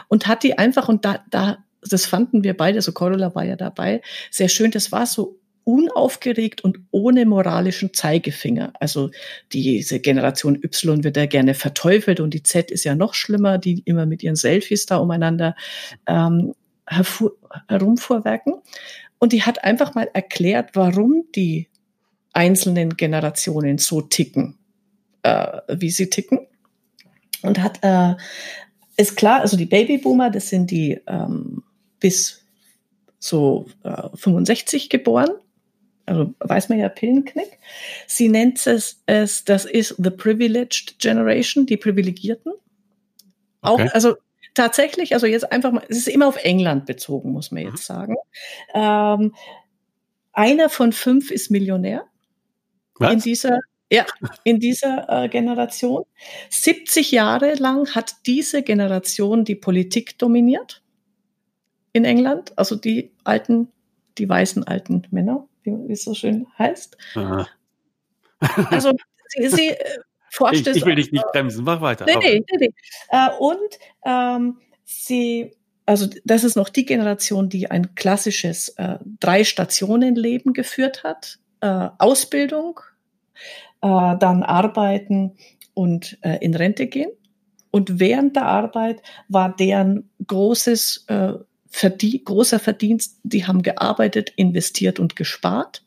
und hat die einfach, und da, da das fanden wir beide, also Corolla war ja dabei, sehr schön. Das war so unaufgeregt und ohne moralischen Zeigefinger. Also diese Generation Y wird ja gerne verteufelt und die Z ist ja noch schlimmer, die immer mit ihren Selfies da umeinander ähm, herumvorwerken. Und die hat einfach mal erklärt, warum die einzelnen Generationen so ticken, äh, wie sie ticken. Und hat, äh, ist klar, also die Babyboomer, das sind die ähm, bis so äh, 65 geboren also weiß man ja Pillenknick. Sie nennt es, es das ist the privileged generation, die Privilegierten. Auch, okay. also tatsächlich, also jetzt einfach mal, es ist immer auf England bezogen, muss man jetzt mhm. sagen. Ähm, einer von fünf ist Millionär Was? in dieser ja, in dieser äh, Generation. 70 Jahre lang hat diese Generation die Politik dominiert in England, also die alten, die weißen alten Männer wie es so schön heißt. Aha. Also sie, sie äh, forscht ich, ich will dich nicht bremsen, mach weiter. Nee, nee, nee, nee. Äh, und ähm, sie, also das ist noch die Generation, die ein klassisches äh, Drei-Stationen-Leben geführt hat. Äh, Ausbildung, äh, dann arbeiten und äh, in Rente gehen. Und während der Arbeit war deren großes äh, verdien, großer Verdienst, die haben gearbeitet, investiert und gespart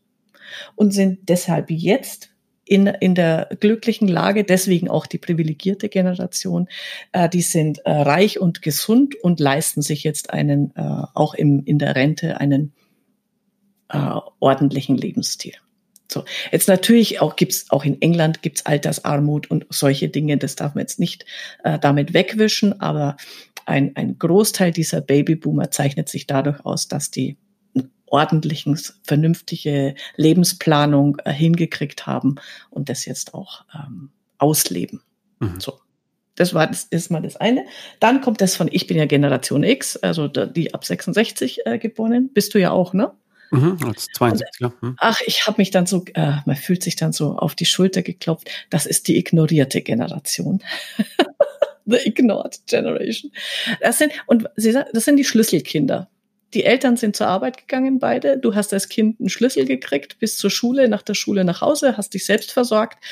und sind deshalb jetzt in, in der glücklichen Lage, deswegen auch die privilegierte Generation, äh, die sind äh, reich und gesund und leisten sich jetzt einen, äh, auch im, in der Rente, einen äh, ordentlichen Lebensstil. So, jetzt natürlich auch gibt's auch in England gibt's Altersarmut und solche Dinge. Das darf man jetzt nicht äh, damit wegwischen, aber ein, ein Großteil dieser Babyboomer zeichnet sich dadurch aus, dass die ordentlichen, vernünftige Lebensplanung äh, hingekriegt haben und das jetzt auch ähm, ausleben. Mhm. So. Das war das ist mal das eine. Dann kommt das von, ich bin ja Generation X, also die ab 66 äh, geboren. Bist du ja auch, ne? Mhm, als 72, und, hm. Ach, ich habe mich dann so, äh, man fühlt sich dann so auf die Schulter geklopft. Das ist die ignorierte Generation. The Ignored Generation. Das sind, und sie sagt, das sind die Schlüsselkinder. Die Eltern sind zur Arbeit gegangen, beide. Du hast als Kind einen Schlüssel gekriegt, bis zur Schule, nach der Schule nach Hause, hast dich selbst versorgt.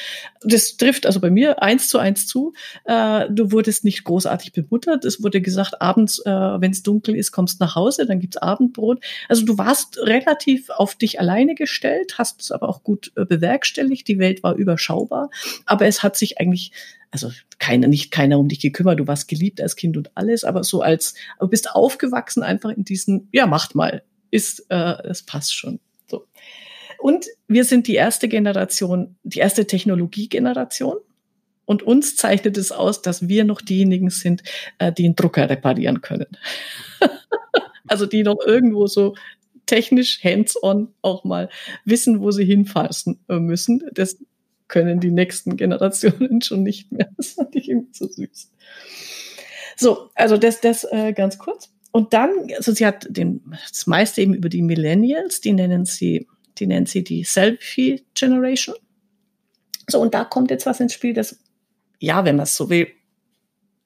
Das trifft also bei mir eins zu eins zu. Äh, du wurdest nicht großartig bemuttert. Es wurde gesagt, abends, äh, wenn es dunkel ist, kommst nach Hause, dann gibt's Abendbrot. Also du warst relativ auf dich alleine gestellt, hast es aber auch gut äh, bewerkstelligt. Die Welt war überschaubar, aber es hat sich eigentlich also keiner, nicht keiner um dich gekümmert, du warst geliebt als Kind und alles, aber so als, du bist aufgewachsen einfach in diesen, ja, macht mal, ist, äh, es passt schon. So. Und wir sind die erste Generation, die erste Technologiegeneration. Und uns zeichnet es aus, dass wir noch diejenigen sind, äh, die einen Drucker reparieren können. also die noch irgendwo so technisch hands-on auch mal wissen, wo sie hinfassen müssen. Das können die nächsten Generationen schon nicht mehr. Das fand ich irgendwie so süß. So, also das, das äh, ganz kurz. Und dann, also sie hat den, das meiste eben über die Millennials, die nennen sie, die nennen sie die Selfie Generation. So, und da kommt jetzt was ins Spiel, das, ja, wenn man es so will,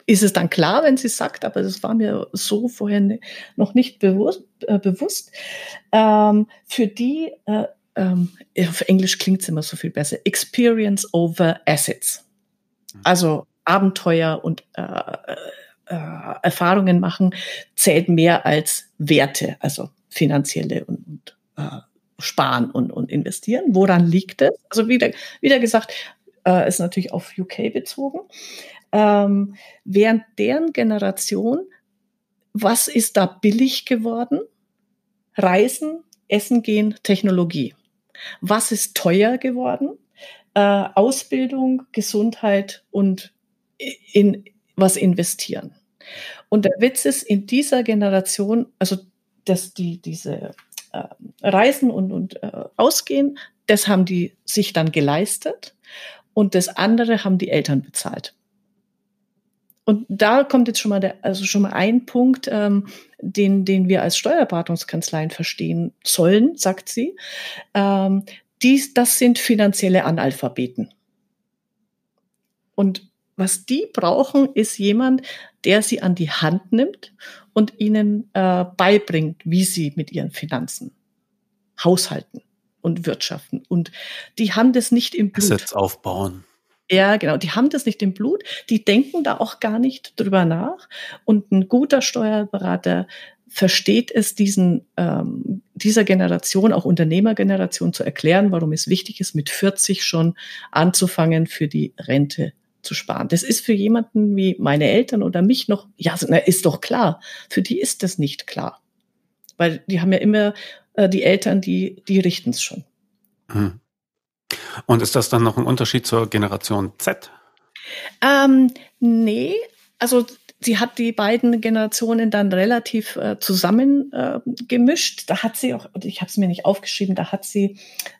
ist es dann klar, wenn sie sagt, aber das war mir so vorher noch nicht bewusst. Äh, bewusst. Ähm, für die äh, ähm, auf Englisch klingt es immer so viel besser, Experience over Assets. Also Abenteuer und äh, äh, Erfahrungen machen zählt mehr als Werte, also finanzielle und, und äh, sparen und, und investieren. Woran liegt es? Also wieder, wieder gesagt, äh, ist natürlich auf UK bezogen. Ähm, während deren Generation, was ist da billig geworden? Reisen, Essen gehen, Technologie. Was ist teuer geworden? Äh, Ausbildung, Gesundheit und in was investieren. Und der Witz ist, in dieser Generation, also dass die diese äh, Reisen und, und äh, Ausgehen, das haben die sich dann geleistet und das andere haben die Eltern bezahlt. Und da kommt jetzt schon mal der, also schon mal ein Punkt, ähm, den, den wir als Steuerberatungskanzleien verstehen sollen, sagt sie. Ähm, dies, das sind finanzielle Analphabeten. Und was die brauchen, ist jemand, der sie an die Hand nimmt und ihnen äh, beibringt, wie sie mit ihren Finanzen haushalten und wirtschaften. Und die haben das nicht im Blut. Assets aufbauen. Ja, genau. Die haben das nicht im Blut. Die denken da auch gar nicht drüber nach. Und ein guter Steuerberater versteht es, diesen, ähm, dieser Generation, auch Unternehmergeneration zu erklären, warum es wichtig ist, mit 40 schon anzufangen, für die Rente zu sparen. Das ist für jemanden wie meine Eltern oder mich noch, ja, ist doch klar. Für die ist das nicht klar. Weil die haben ja immer äh, die Eltern, die, die richten es schon. Hm. Und ist das dann noch ein Unterschied zur Generation Z? Ähm, nee, also sie hat die beiden Generationen dann relativ äh, zusammen äh. Da hat sie auch, ich habe es mir nicht aufgeschrieben, da hat sie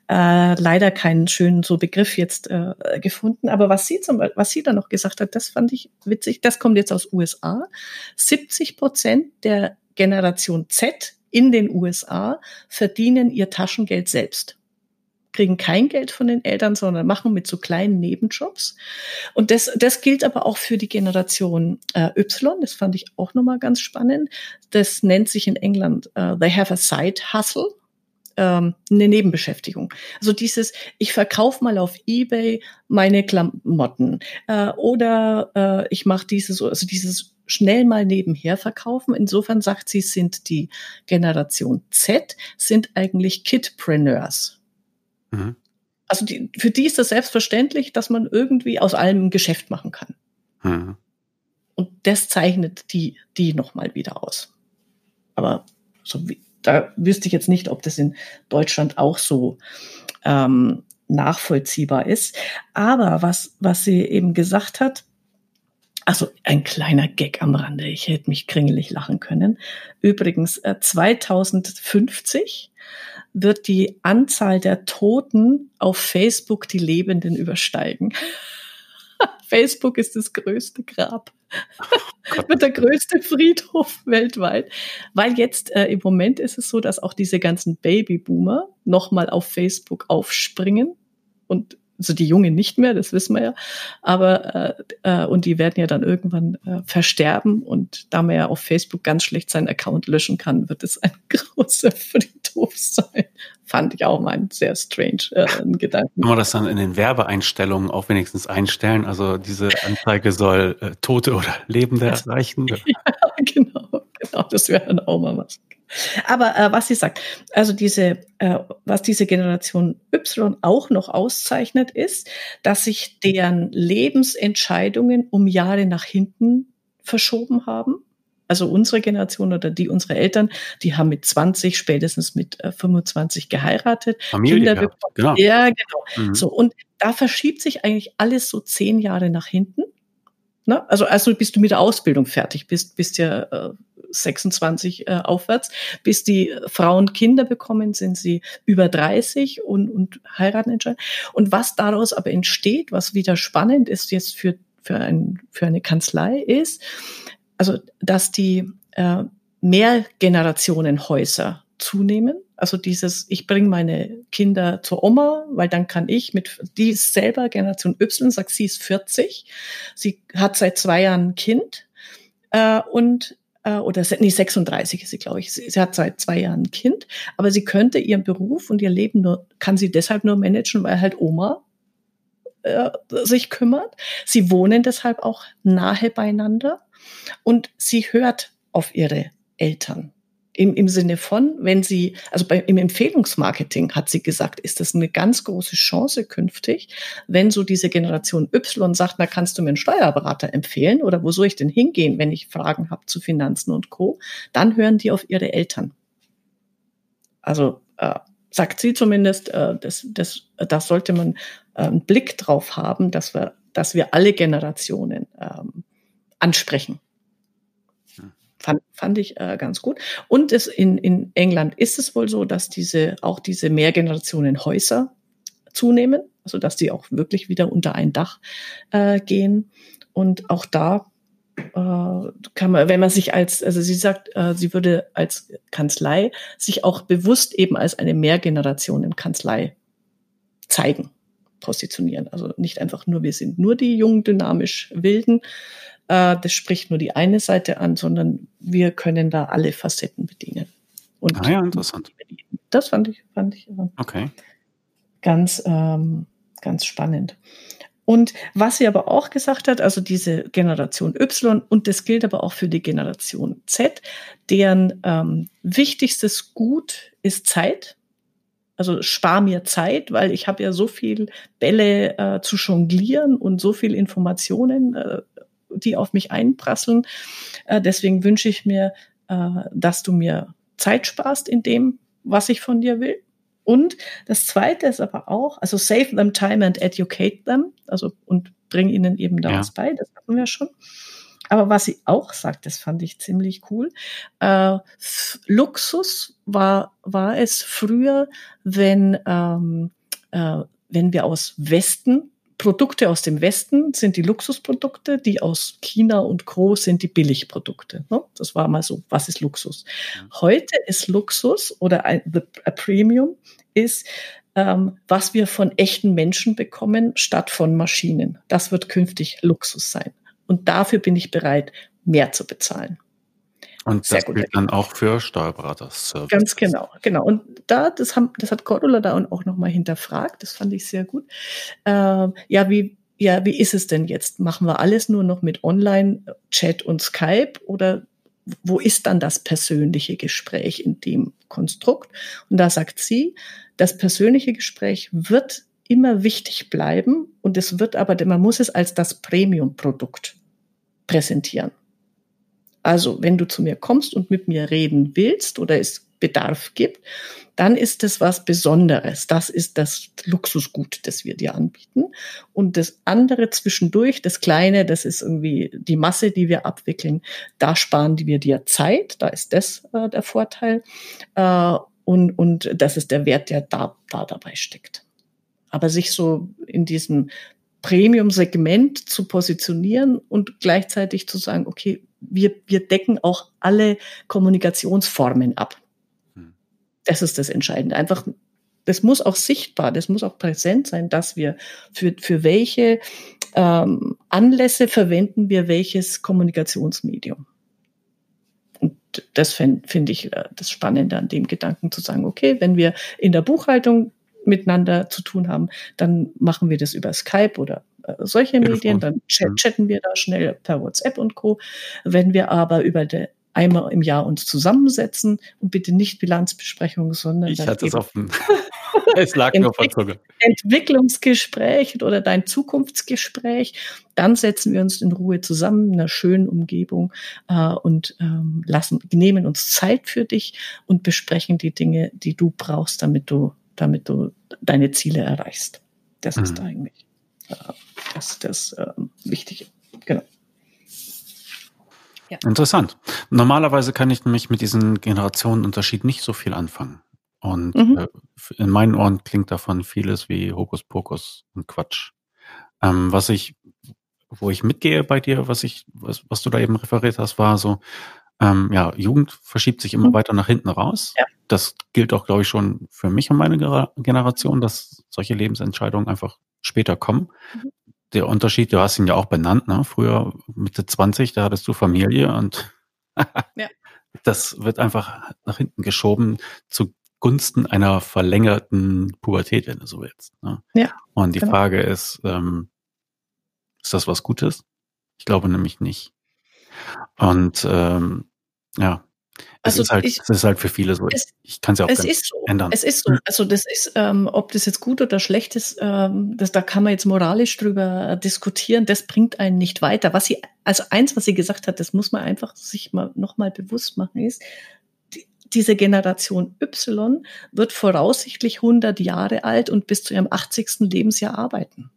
äh, leider keinen schönen so Begriff jetzt äh, gefunden. Aber was sie zum, was sie dann noch gesagt hat, das fand ich witzig. Das kommt jetzt aus USA. 70 Prozent der Generation Z in den USA verdienen ihr Taschengeld selbst kriegen kein Geld von den Eltern, sondern machen mit so kleinen Nebenjobs. Und das, das gilt aber auch für die Generation äh, Y. Das fand ich auch nochmal ganz spannend. Das nennt sich in England uh, They have a side hustle ähm, eine Nebenbeschäftigung. Also dieses, ich verkaufe mal auf eBay meine Klamotten äh, oder äh, ich mache dieses, also dieses schnell mal nebenher verkaufen. Insofern sagt sie, sind die Generation Z, sind eigentlich Kidpreneurs. Mhm. Also die, für die ist das selbstverständlich, dass man irgendwie aus allem ein Geschäft machen kann. Mhm. Und das zeichnet die, die nochmal wieder aus. Aber so wie, da wüsste ich jetzt nicht, ob das in Deutschland auch so ähm, nachvollziehbar ist. Aber was, was sie eben gesagt hat, also ein kleiner Gag am Rande, ich hätte mich kringelig lachen können. Übrigens, äh, 2050 wird die Anzahl der Toten auf Facebook die Lebenden übersteigen. Facebook ist das größte Grab. Wird der größte Friedhof weltweit. Weil jetzt äh, im Moment ist es so, dass auch diese ganzen Babyboomer nochmal auf Facebook aufspringen und also die Jungen nicht mehr, das wissen wir ja, aber äh, äh, und die werden ja dann irgendwann äh, versterben und da man ja auf Facebook ganz schlecht seinen Account löschen kann, wird es ein großer Friedhof sein. Fand ich auch mal einen sehr strange äh, Gedanken. Kann man das dann in den Werbeeinstellungen auch wenigstens einstellen? Also diese Anzeige soll äh, Tote oder Lebende erreichen? Ja, genau, genau, das wäre dann auch mal was. Aber äh, was sie sagt, also diese, äh, was diese Generation Y auch noch auszeichnet, ist, dass sich deren Lebensentscheidungen um Jahre nach hinten verschoben haben. Also unsere Generation oder die unsere Eltern, die haben mit 20, spätestens mit äh, 25 geheiratet. Familie Kinder gehabt, genau. Ja, genau. Mhm. So, und da verschiebt sich eigentlich alles so zehn Jahre nach hinten. Ne? Also, also bis du mit der Ausbildung fertig bist, bist ja äh, 26 äh, aufwärts. Bis die Frauen Kinder bekommen, sind sie über 30 und, und heiraten entscheiden. Und was daraus aber entsteht, was wieder spannend ist jetzt für, für, ein, für eine Kanzlei, ist, also dass die äh, Mehrgenerationenhäuser zunehmen. Also dieses, ich bringe meine Kinder zur Oma, weil dann kann ich mit, die ist selber Generation Y, sagt sie ist 40, sie hat seit zwei Jahren ein Kind äh, und äh, oder nee, 36 ist sie, glaube ich. Sie, sie, hat seit zwei Jahren ein Kind, aber sie könnte ihren Beruf und ihr Leben nur, kann sie deshalb nur managen, weil halt Oma äh, sich kümmert. Sie wohnen deshalb auch nahe beieinander und sie hört auf ihre Eltern im, im Sinne von, wenn sie, also bei, im Empfehlungsmarketing hat sie gesagt, ist das eine ganz große Chance künftig, wenn so diese Generation Y sagt, na kannst du mir einen Steuerberater empfehlen oder wo soll ich denn hingehen, wenn ich Fragen habe zu Finanzen und Co., dann hören die auf ihre Eltern. Also äh, sagt sie zumindest, äh, das, das, das sollte man äh, einen Blick drauf haben, dass wir, dass wir alle Generationen ähm, ansprechen. Fand, fand ich äh, ganz gut. Und es in, in England ist es wohl so, dass diese auch diese Mehrgenerationen Häuser zunehmen, also dass die auch wirklich wieder unter ein Dach äh, gehen. Und auch da äh, kann man, wenn man sich als, also sie sagt, äh, sie würde als Kanzlei sich auch bewusst eben als eine Mehrgenerationen Kanzlei zeigen positionieren. Also nicht einfach nur, wir sind nur die jungen, dynamisch Wilden, das spricht nur die eine Seite an, sondern wir können da alle Facetten bedienen. Und ah ja, interessant. Das fand ich, fand ich okay. ganz, ähm, ganz spannend. Und was sie aber auch gesagt hat, also diese Generation Y, und das gilt aber auch für die Generation Z, deren ähm, wichtigstes Gut ist Zeit. Also spar mir Zeit, weil ich habe ja so viel Bälle äh, zu jonglieren und so viel Informationen, äh, die auf mich einprasseln. Äh, deswegen wünsche ich mir, äh, dass du mir Zeit sparst in dem, was ich von dir will. Und das zweite ist aber auch, also save them time and educate them, also und bring ihnen eben da ja. was bei, das hatten wir schon. Aber was sie auch sagt, das fand ich ziemlich cool. Äh, Luxus war, war es früher, wenn, ähm, äh, wenn wir aus Westen Produkte aus dem Westen sind die Luxusprodukte, die aus China und Co. sind die Billigprodukte. Ne? Das war mal so, was ist Luxus? Mhm. Heute ist Luxus oder ein a Premium ist, ähm, was wir von echten Menschen bekommen, statt von Maschinen. Das wird künftig Luxus sein. Und dafür bin ich bereit, mehr zu bezahlen. Und Sehr das gut. gilt dann auch für Steuerberater-Service. Ganz genau, genau. Und da, das, haben, das hat Cordula da auch nochmal hinterfragt. Das fand ich sehr gut. Äh, ja, wie, ja, wie ist es denn jetzt? Machen wir alles nur noch mit Online-Chat und Skype oder wo ist dann das persönliche Gespräch in dem Konstrukt? Und da sagt sie, das persönliche Gespräch wird immer wichtig bleiben und es wird aber, man muss es als das Premium-Produkt präsentieren. Also, wenn du zu mir kommst und mit mir reden willst oder es Bedarf gibt, dann ist das was Besonderes. Das ist das Luxusgut, das wir dir anbieten. Und das andere zwischendurch, das Kleine, das ist irgendwie die Masse, die wir abwickeln. Da sparen wir dir Zeit. Da ist das äh, der Vorteil. Äh, und, und das ist der Wert, der da, da dabei steckt. Aber sich so in diesem Premium-Segment zu positionieren und gleichzeitig zu sagen, okay, wir, wir decken auch alle Kommunikationsformen ab. Hm. Das ist das Entscheidende. Einfach, das muss auch sichtbar, das muss auch präsent sein, dass wir für, für welche ähm, Anlässe verwenden wir welches Kommunikationsmedium. Und das finde find ich äh, das Spannende an dem Gedanken zu sagen, okay, wenn wir in der Buchhaltung miteinander zu tun haben, dann machen wir das über Skype oder äh, solche Telefon. Medien, dann chat, chatten wir da schnell per WhatsApp und Co. Wenn wir aber über der einmal im Jahr uns zusammensetzen und bitte nicht Bilanzbesprechung, sondern ich hatte es offen. es lag nur von Zunge. Entwicklungsgespräch oder dein Zukunftsgespräch, dann setzen wir uns in Ruhe zusammen in einer schönen Umgebung äh, und ähm, lassen, nehmen uns Zeit für dich und besprechen die Dinge, die du brauchst, damit du, damit du deine Ziele erreichst. Das mhm. ist eigentlich äh, das, das äh, Wichtige. Genau. Ja. Interessant. Normalerweise kann ich nämlich mit diesem Generationenunterschied nicht so viel anfangen. Und mhm. äh, in meinen Ohren klingt davon vieles wie Hokuspokus und Quatsch. Ähm, was ich, wo ich mitgehe bei dir, was ich, was, was du da eben referiert hast, war so, ähm, ja, Jugend verschiebt sich immer mhm. weiter nach hinten raus. Ja. Das gilt auch, glaube ich, schon für mich und meine Generation, dass solche Lebensentscheidungen einfach später kommen. Mhm der Unterschied, du hast ihn ja auch benannt, ne? Früher Mitte 20, da hattest du Familie und ja. das wird einfach nach hinten geschoben zugunsten einer verlängerten Pubertät, wenn du so willst. Ne? Ja. Und die genau. Frage ist, ähm, ist das was Gutes? Ich glaube nämlich nicht. Und ähm, ja, also es ist, halt, ich, es ist halt für viele so. Es, ich kann es ja auch es ist so, ändern. Es ist so. Hm. Also das ist, ähm, ob das jetzt gut oder schlecht ist, ähm, das, da kann man jetzt moralisch drüber diskutieren. Das bringt einen nicht weiter. Was sie, also eins, was sie gesagt hat, das muss man einfach sich mal nochmal bewusst machen, ist, die, diese Generation Y wird voraussichtlich 100 Jahre alt und bis zu ihrem 80. Lebensjahr arbeiten.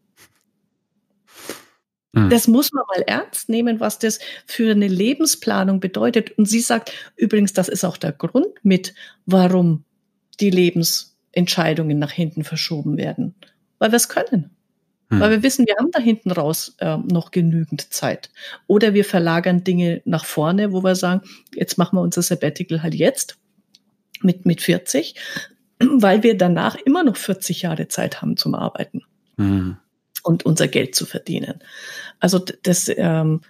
Mhm. Das muss man mal ernst nehmen, was das für eine Lebensplanung bedeutet. Und sie sagt übrigens, das ist auch der Grund mit, warum die Lebensentscheidungen nach hinten verschoben werden. Weil wir es können. Mhm. Weil wir wissen, wir haben da hinten raus äh, noch genügend Zeit. Oder wir verlagern Dinge nach vorne, wo wir sagen, jetzt machen wir unser Sabbatical halt jetzt mit, mit 40, weil wir danach immer noch 40 Jahre Zeit haben zum Arbeiten. mhm. Und unser Geld zu verdienen. Also das, ähm,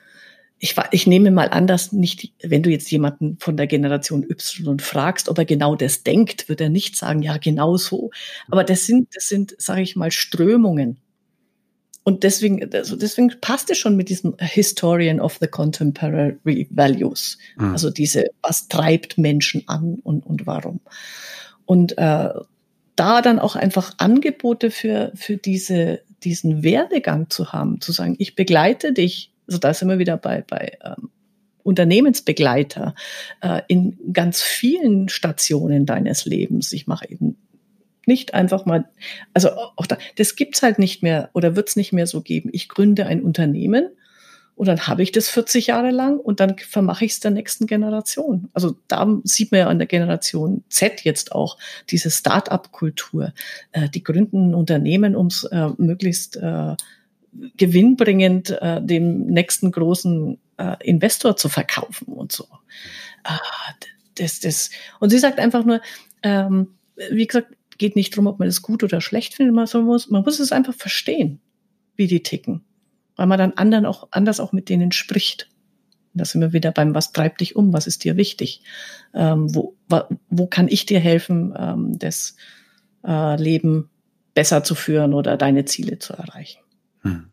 ich, ich nehme mal an, dass nicht, wenn du jetzt jemanden von der Generation Y fragst, ob er genau das denkt, wird er nicht sagen, ja, genau so. Aber das sind, das sind, sage ich mal, Strömungen. Und deswegen, also deswegen passt es schon mit diesem Historian of the Contemporary Values. Mhm. Also diese, was treibt Menschen an und, und warum. Und äh, da dann auch einfach Angebote für, für diese, diesen Werdegang zu haben, zu sagen, ich begleite dich, also da sind wir wieder bei, bei ähm, Unternehmensbegleiter äh, in ganz vielen Stationen deines Lebens. Ich mache eben nicht einfach mal, also auch da, das gibt's halt nicht mehr oder wird's nicht mehr so geben. Ich gründe ein Unternehmen und dann habe ich das 40 Jahre lang und dann vermache ich es der nächsten Generation. Also da sieht man ja an der Generation Z jetzt auch diese Start-up-Kultur. Äh, die gründen Unternehmen, um es äh, möglichst äh, gewinnbringend äh, dem nächsten großen äh, Investor zu verkaufen und so. Ah, das, das. Und sie sagt einfach nur, ähm, wie gesagt, geht nicht darum, ob man das gut oder schlecht findet, man muss, man muss es einfach verstehen, wie die ticken, weil man dann anderen auch anders auch mit denen spricht. da sind wir wieder beim, was treibt dich um, was ist dir wichtig, ähm, wo, wo kann ich dir helfen, ähm, das äh, Leben besser zu führen oder deine Ziele zu erreichen. Hm.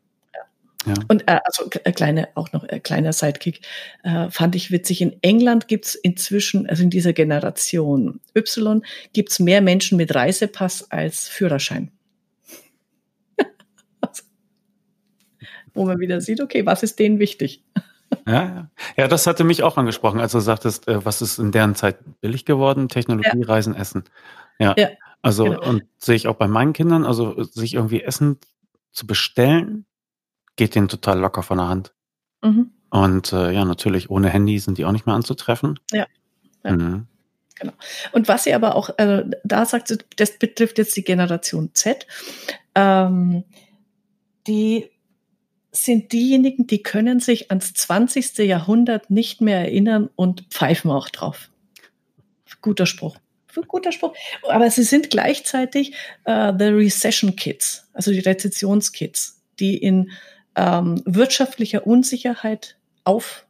Ja. Und äh, also äh, kleine, auch noch äh, kleiner Sidekick, äh, fand ich witzig. In England gibt's inzwischen, also in dieser Generation Y, gibt's mehr Menschen mit Reisepass als Führerschein. Wo man wieder sieht, okay, was ist denen wichtig? Ja, ja. ja, das hatte mich auch angesprochen, als du sagtest, äh, was ist in deren Zeit billig geworden? Technologie, ja. Reisen, Essen. Ja. ja also, genau. und sehe ich auch bei meinen Kindern, also sich irgendwie Essen zu bestellen, geht denen total locker von der Hand. Mhm. Und äh, ja, natürlich ohne Handy sind die auch nicht mehr anzutreffen. Ja. Mhm. Genau. Und was sie aber auch, äh, da sagt das betrifft jetzt die Generation Z, ähm, die sind diejenigen, die können sich ans 20. Jahrhundert nicht mehr erinnern und pfeifen auch drauf. Guter Spruch. Guter Spruch. Aber sie sind gleichzeitig äh, the Recession Kids, also die Rezessionskids, die in ähm, wirtschaftlicher Unsicherheit auf,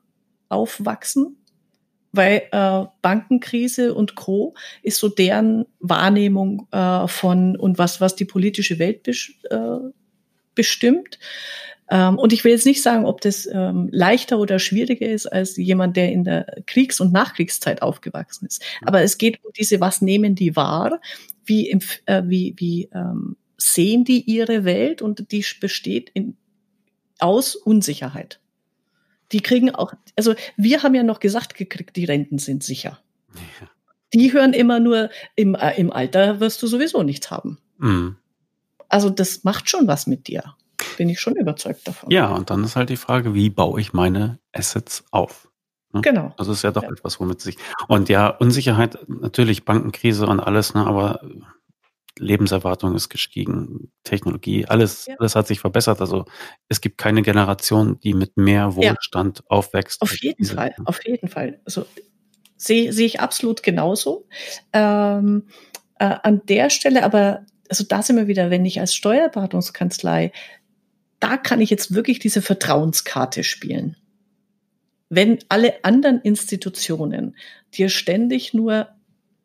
aufwachsen, weil äh, Bankenkrise und Co. ist so deren Wahrnehmung äh, von und was, was die politische Welt bes äh, bestimmt. Ähm, und ich will jetzt nicht sagen, ob das ähm, leichter oder schwieriger ist als jemand, der in der Kriegs- und Nachkriegszeit aufgewachsen ist. Aber es geht um diese, was nehmen die wahr? Wie, äh, wie, wie ähm, sehen die ihre Welt? Und die besteht in aus Unsicherheit. Die kriegen auch, also wir haben ja noch gesagt gekriegt, die Renten sind sicher. Ja. Die hören immer nur, im, äh, im Alter wirst du sowieso nichts haben. Mhm. Also das macht schon was mit dir. Bin ich schon überzeugt davon. Ja, und dann ist halt die Frage, wie baue ich meine Assets auf? Ne? Genau. Also ist ja doch ja. etwas, womit sich. Und ja, Unsicherheit, natürlich Bankenkrise und alles, ne, aber Lebenserwartung ist gestiegen, Technologie, alles, ja. alles hat sich verbessert. Also es gibt keine Generation, die mit mehr Wohlstand ja. aufwächst. Auf jeden diese. Fall, auf jeden Fall. Also sehe seh ich absolut genauso. Ähm, äh, an der Stelle aber, also da sind wir wieder, wenn ich als Steuerberatungskanzlei, da kann ich jetzt wirklich diese Vertrauenskarte spielen. Wenn alle anderen Institutionen dir ständig nur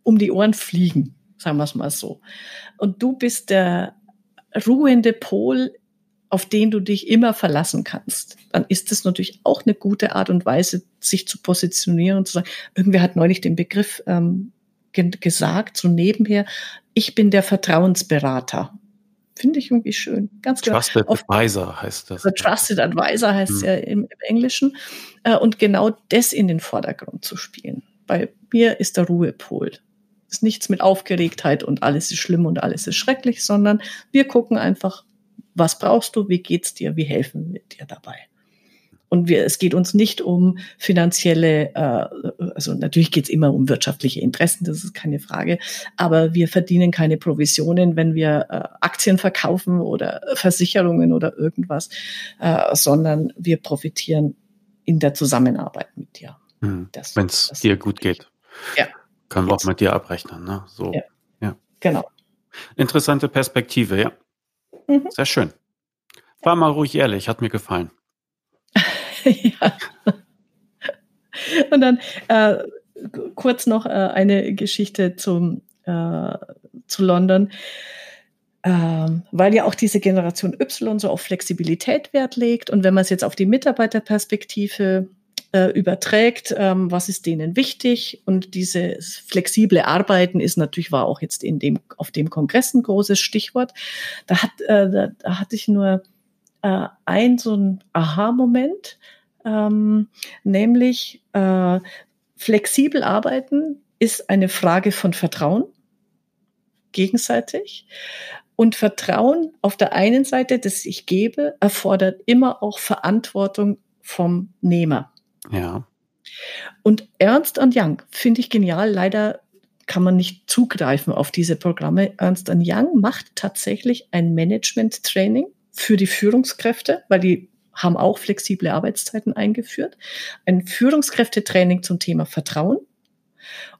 um die Ohren fliegen, sagen wir es mal so. Und du bist der ruhende Pol, auf den du dich immer verlassen kannst. Dann ist es natürlich auch eine gute Art und Weise, sich zu positionieren und zu sagen, irgendwer hat neulich den Begriff ähm, gesagt, so nebenher, ich bin der Vertrauensberater. Finde ich irgendwie schön. Ganz klar. Trusted Auf, Advisor heißt das. Trusted Advisor heißt es hm. ja im, im Englischen. Äh, und genau das in den Vordergrund zu spielen. Bei mir ist der Ruhepol ist nichts mit Aufgeregtheit und alles ist schlimm und alles ist schrecklich, sondern wir gucken einfach, was brauchst du, wie geht's dir, wie helfen wir dir dabei. Und wir, es geht uns nicht um finanzielle, äh, also natürlich geht es immer um wirtschaftliche Interessen, das ist keine Frage, aber wir verdienen keine Provisionen, wenn wir äh, Aktien verkaufen oder Versicherungen oder irgendwas, äh, sondern wir profitieren in der Zusammenarbeit mit dir. Hm, wenn es dir gut geht. Ja. Können wir auch mit dir abrechnen, ne? So. Ja. ja. Genau. Interessante Perspektive, ja. Mhm. Sehr schön. War mal ruhig ehrlich, hat mir gefallen. Und dann äh, kurz noch äh, eine Geschichte zum, äh, zu London. Ähm, weil ja auch diese Generation Y so auf Flexibilität Wert legt. Und wenn man es jetzt auf die Mitarbeiterperspektive äh, überträgt, ähm, was ist denen wichtig. Und dieses flexible Arbeiten ist natürlich, war auch jetzt in dem, auf dem Kongress ein großes Stichwort. Da, hat, äh, da, da hatte ich nur äh, ein so ein Aha-Moment, ähm, nämlich äh, flexibel arbeiten ist eine Frage von Vertrauen gegenseitig. Und Vertrauen auf der einen Seite, das ich gebe, erfordert immer auch Verantwortung vom Nehmer. Ja. Und Ernst und Young finde ich genial. Leider kann man nicht zugreifen auf diese Programme. Ernst Young macht tatsächlich ein Management-Training für die Führungskräfte, weil die haben auch flexible Arbeitszeiten eingeführt. Ein Führungskräftetraining zum Thema Vertrauen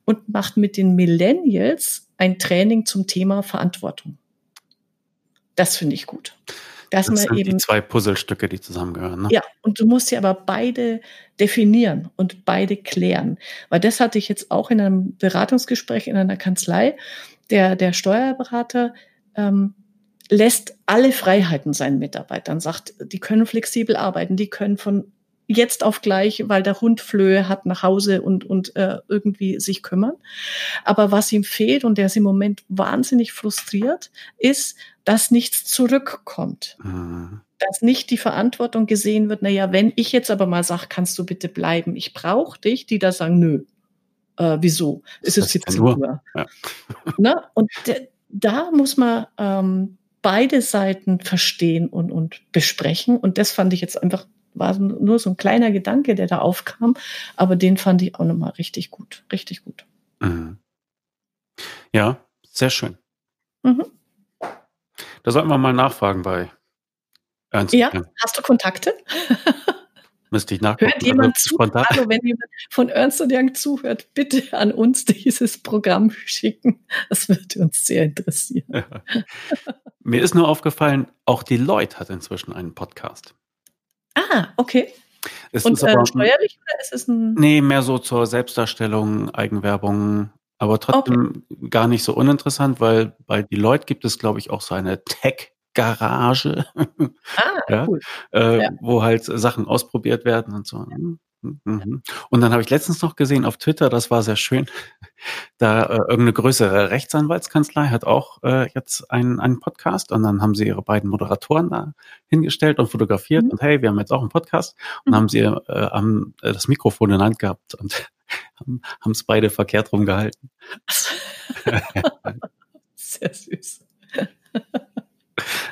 und macht mit den Millennials ein Training zum Thema Verantwortung. Das finde ich gut. Dass das sind eben, die zwei Puzzlestücke, die zusammengehören. Ne? Ja, und du musst sie aber beide definieren und beide klären. Weil das hatte ich jetzt auch in einem Beratungsgespräch in einer Kanzlei. Der, der Steuerberater ähm, lässt alle Freiheiten seinen Mitarbeitern, sagt, die können flexibel arbeiten, die können von jetzt auf gleich, weil der Hund Flöhe hat, nach Hause und, und äh, irgendwie sich kümmern. Aber was ihm fehlt und der ist im Moment wahnsinnig frustriert, ist, dass nichts zurückkommt. Mhm. Dass nicht die Verantwortung gesehen wird, naja, wenn ich jetzt aber mal sage, kannst du bitte bleiben, ich brauche dich, die da sagen, nö. Äh, wieso? Es ist 17 Uhr. Ja. Ne? Und da muss man ähm, beide Seiten verstehen und, und besprechen. Und das fand ich jetzt einfach war nur so ein kleiner Gedanke, der da aufkam, aber den fand ich auch nochmal richtig gut, richtig gut. Mhm. Ja, sehr schön. Mhm. Da sollten wir mal nachfragen bei Ernst. Ja, hast du Kontakte? Müsste ich nachgucken. Hört jemand also, zu? Hallo, wenn jemand von Ernst Young zuhört, bitte an uns dieses Programm schicken. Das würde uns sehr interessieren. Ja. Mir ist nur aufgefallen, auch die Leute hat inzwischen einen Podcast. Ah, okay. Ist Und äh, steuerlich oder ist es ein. Nee, mehr so zur Selbstdarstellung, Eigenwerbung, aber trotzdem okay. gar nicht so uninteressant, weil bei Deloitte gibt es, glaube ich, auch so eine Tech-Garage, ah, ja, cool. äh, ja. wo halt Sachen ausprobiert werden und so. Hm. Mhm. Und dann habe ich letztens noch gesehen auf Twitter, das war sehr schön, da äh, irgendeine größere Rechtsanwaltskanzlei hat auch äh, jetzt einen, einen Podcast und dann haben sie ihre beiden Moderatoren da hingestellt und fotografiert mhm. und hey, wir haben jetzt auch einen Podcast und mhm. haben sie äh, haben, äh, das Mikrofon in der Hand gehabt und haben es beide verkehrt rumgehalten. sehr süß.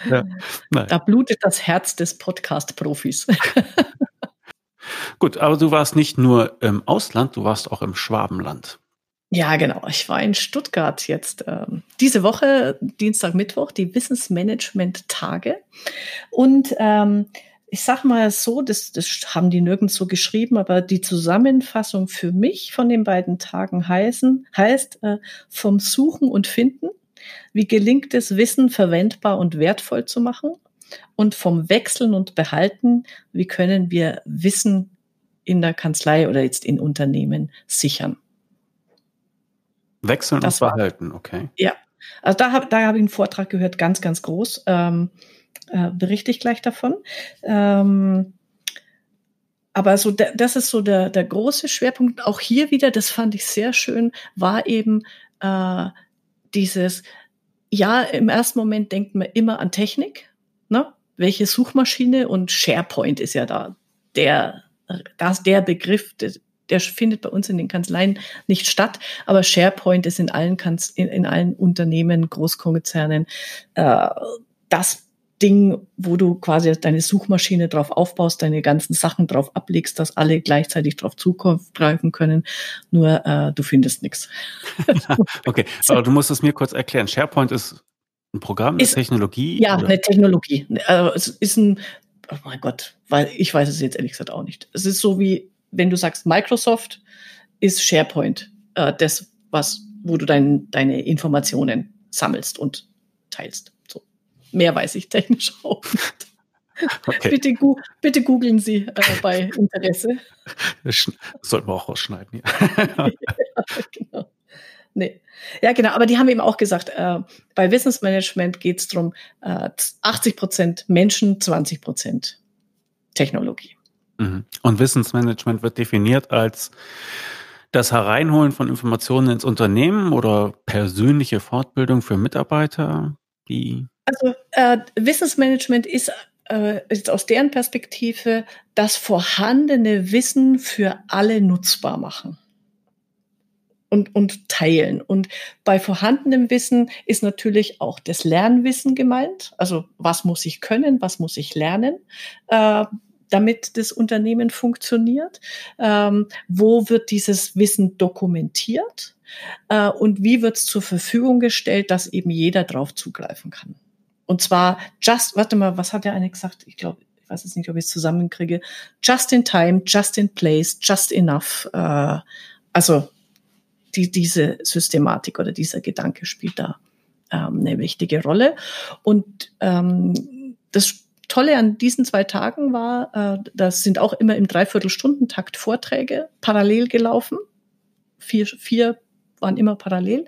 Ja, da blutet das Herz des Podcast-Profis. Gut, aber du warst nicht nur im Ausland, du warst auch im Schwabenland. Ja, genau. Ich war in Stuttgart jetzt ähm, diese Woche, Dienstag, Mittwoch, die Wissensmanagement-Tage. Und ähm, ich sag mal so, das, das haben die nirgends so geschrieben, aber die Zusammenfassung für mich von den beiden Tagen heißen, heißt äh, vom Suchen und Finden. Wie gelingt es, Wissen verwendbar und wertvoll zu machen? Und vom Wechseln und Behalten, wie können wir Wissen in der Kanzlei oder jetzt in Unternehmen sichern. Wechseln das und behalten, okay. Ja, also da habe da hab ich einen Vortrag gehört, ganz, ganz groß. Ähm, äh, berichte ich gleich davon. Ähm, aber so, das ist so der, der große Schwerpunkt. Auch hier wieder, das fand ich sehr schön, war eben äh, dieses, ja, im ersten Moment denkt man immer an Technik, ne? Welche Suchmaschine und SharePoint ist ja da der das, der Begriff, der, der findet bei uns in den Kanzleien nicht statt, aber SharePoint ist in allen, Kanz in, in allen Unternehmen, Großkonzernen äh, das Ding, wo du quasi deine Suchmaschine drauf aufbaust, deine ganzen Sachen drauf ablegst, dass alle gleichzeitig drauf zugreifen können. Nur äh, du findest nichts. okay, aber du musst es mir kurz erklären. SharePoint ist ein Programm, eine ist, Technologie? Ja, oder? eine Technologie. Also es ist ein oh mein Gott, weil ich weiß es jetzt ehrlich gesagt auch nicht. Es ist so wie, wenn du sagst, Microsoft ist SharePoint, äh, das, was, wo du dein, deine Informationen sammelst und teilst. Mehr weiß ich technisch auch nicht. Okay. Bitte, bitte googeln Sie äh, bei Interesse. Das sollten wir auch rausschneiden. Ja. ja, genau. Nee. Ja, genau. Aber die haben eben auch gesagt, äh, bei Wissensmanagement geht es darum, äh, 80 Prozent Menschen, 20 Prozent Technologie. Mhm. Und Wissensmanagement wird definiert als das Hereinholen von Informationen ins Unternehmen oder persönliche Fortbildung für Mitarbeiter? Wie? Also äh, Wissensmanagement ist äh, ist aus deren Perspektive das vorhandene Wissen für alle nutzbar machen und, und teilen. Und bei vorhandenem Wissen ist natürlich auch das Lernwissen gemeint. Also was muss ich können, was muss ich lernen, äh, damit das Unternehmen funktioniert? Ähm, wo wird dieses Wissen dokumentiert? Äh, und wie wird es zur Verfügung gestellt, dass eben jeder drauf zugreifen kann? Und zwar just, warte mal, was hat der eine gesagt? Ich glaube, ich weiß jetzt nicht, ob ich es zusammenkriege. Just in time, just in place, just enough. Äh, also die, diese Systematik oder dieser Gedanke spielt da ähm, eine wichtige Rolle. Und ähm, das Tolle an diesen zwei Tagen war, äh, das sind auch immer im Dreiviertelstundentakt Vorträge parallel gelaufen. Vier, vier waren immer parallel.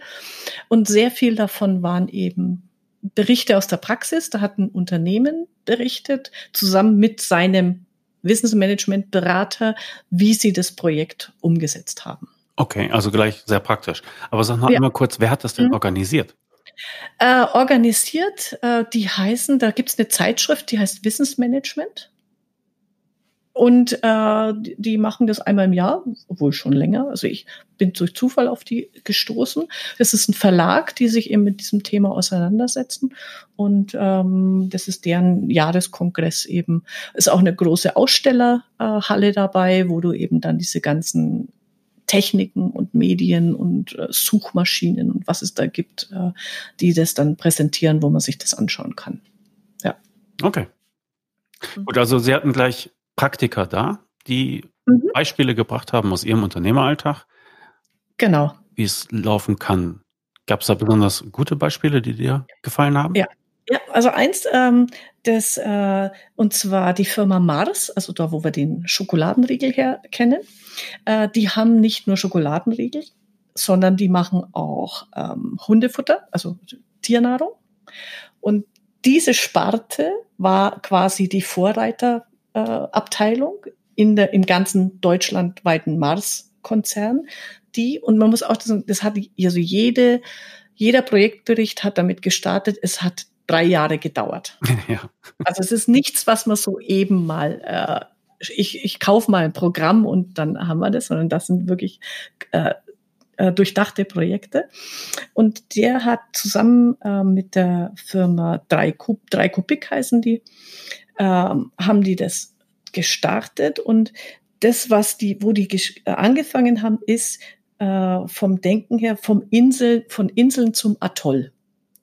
Und sehr viel davon waren eben Berichte aus der Praxis. Da hat ein Unternehmen berichtet, zusammen mit seinem Wissensmanagementberater, wie sie das Projekt umgesetzt haben. Okay, also gleich sehr praktisch. Aber sag mal ja. immer kurz, wer hat das denn mhm. organisiert? Äh, organisiert, äh, die heißen, da gibt es eine Zeitschrift, die heißt Wissensmanagement. Und äh, die machen das einmal im Jahr, obwohl schon länger. Also ich bin durch Zufall auf die gestoßen. Es ist ein Verlag, die sich eben mit diesem Thema auseinandersetzen. Und ähm, das ist deren Jahreskongress eben. Ist auch eine große Ausstellerhalle dabei, wo du eben dann diese ganzen Techniken und Medien und äh, Suchmaschinen und was es da gibt, äh, die das dann präsentieren, wo man sich das anschauen kann. Ja. Okay. Gut, also Sie hatten gleich Praktiker da, die mhm. Beispiele gebracht haben aus ihrem Unternehmeralltag. Genau. Wie es laufen kann. Gab es da besonders gute Beispiele, die dir gefallen haben? Ja. Ja, also eins, ähm, das, äh, und zwar die Firma Mars, also da, wo wir den Schokoladenriegel her kennen, äh, die haben nicht nur Schokoladenriegel, sondern die machen auch ähm, Hundefutter, also Tiernahrung. Und diese Sparte war quasi die Vorreiter äh, Abteilung in der, im ganzen deutschlandweiten Mars-Konzern, die, und man muss auch, das, das hat also jede, jeder Projektbericht hat damit gestartet, es hat drei Jahre gedauert. Ja. Also es ist nichts, was man so eben mal, äh, ich, ich kaufe mal ein Programm und dann haben wir das, sondern das sind wirklich äh, äh, durchdachte Projekte. Und der hat zusammen äh, mit der Firma 3 Kubik heißen die, haben die das gestartet und das, was die, wo die äh, angefangen haben, ist äh, vom Denken her vom Insel, von Inseln zum Atoll.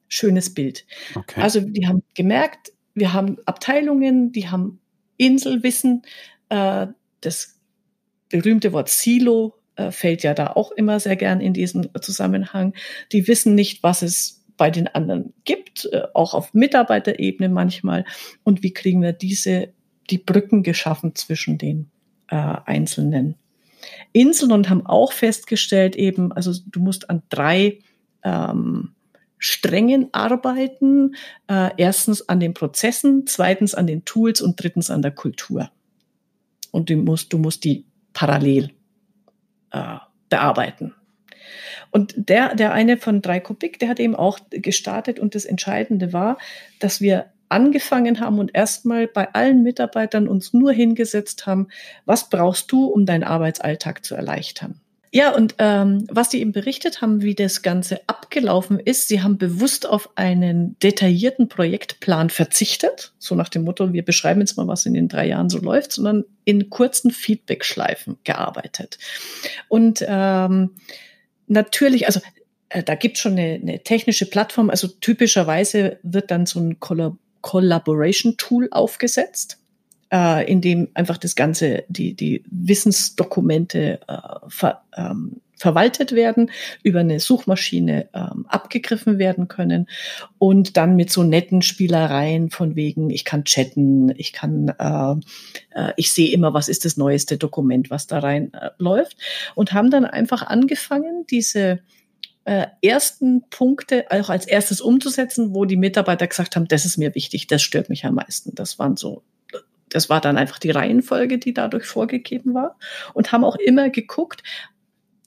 Schönes Bild. Okay. Also die haben gemerkt, wir haben Abteilungen, die haben Inselwissen. Äh, das berühmte Wort Silo fällt ja da auch immer sehr gern in diesem Zusammenhang. Die wissen nicht, was es bei den anderen gibt, äh, auch auf Mitarbeiterebene manchmal. Und wie kriegen wir diese, die Brücken geschaffen zwischen den äh, einzelnen Inseln und haben auch festgestellt eben, also du musst an drei ähm, Strängen arbeiten. Äh, erstens an den Prozessen, zweitens an den Tools und drittens an der Kultur. Und du musst, du musst die parallel äh, bearbeiten. Und der, der eine von drei Kubik, der hat eben auch gestartet und das Entscheidende war, dass wir angefangen haben und erstmal bei allen Mitarbeitern uns nur hingesetzt haben, was brauchst du, um deinen Arbeitsalltag zu erleichtern? Ja, und ähm, was die eben berichtet haben, wie das Ganze abgelaufen ist, sie haben bewusst auf einen detaillierten Projektplan verzichtet, so nach dem Motto, wir beschreiben jetzt mal, was in den drei Jahren so läuft, sondern in kurzen Feedback-Schleifen gearbeitet. Und ähm, natürlich, also äh, da gibt schon eine, eine technische Plattform, also typischerweise wird dann so ein Collab Collaboration Tool aufgesetzt, äh, in dem einfach das Ganze, die, die Wissensdokumente äh, ver, ähm, verwaltet werden, über eine Suchmaschine ähm, abgegriffen werden können und dann mit so netten Spielereien von wegen, ich kann chatten, ich kann, äh, äh, ich sehe immer, was ist das neueste Dokument, was da rein äh, und haben dann einfach angefangen, diese äh, ersten Punkte auch als erstes umzusetzen, wo die Mitarbeiter gesagt haben, das ist mir wichtig, das stört mich am meisten. Das waren so das war dann einfach die Reihenfolge, die dadurch vorgegeben war und haben auch immer geguckt,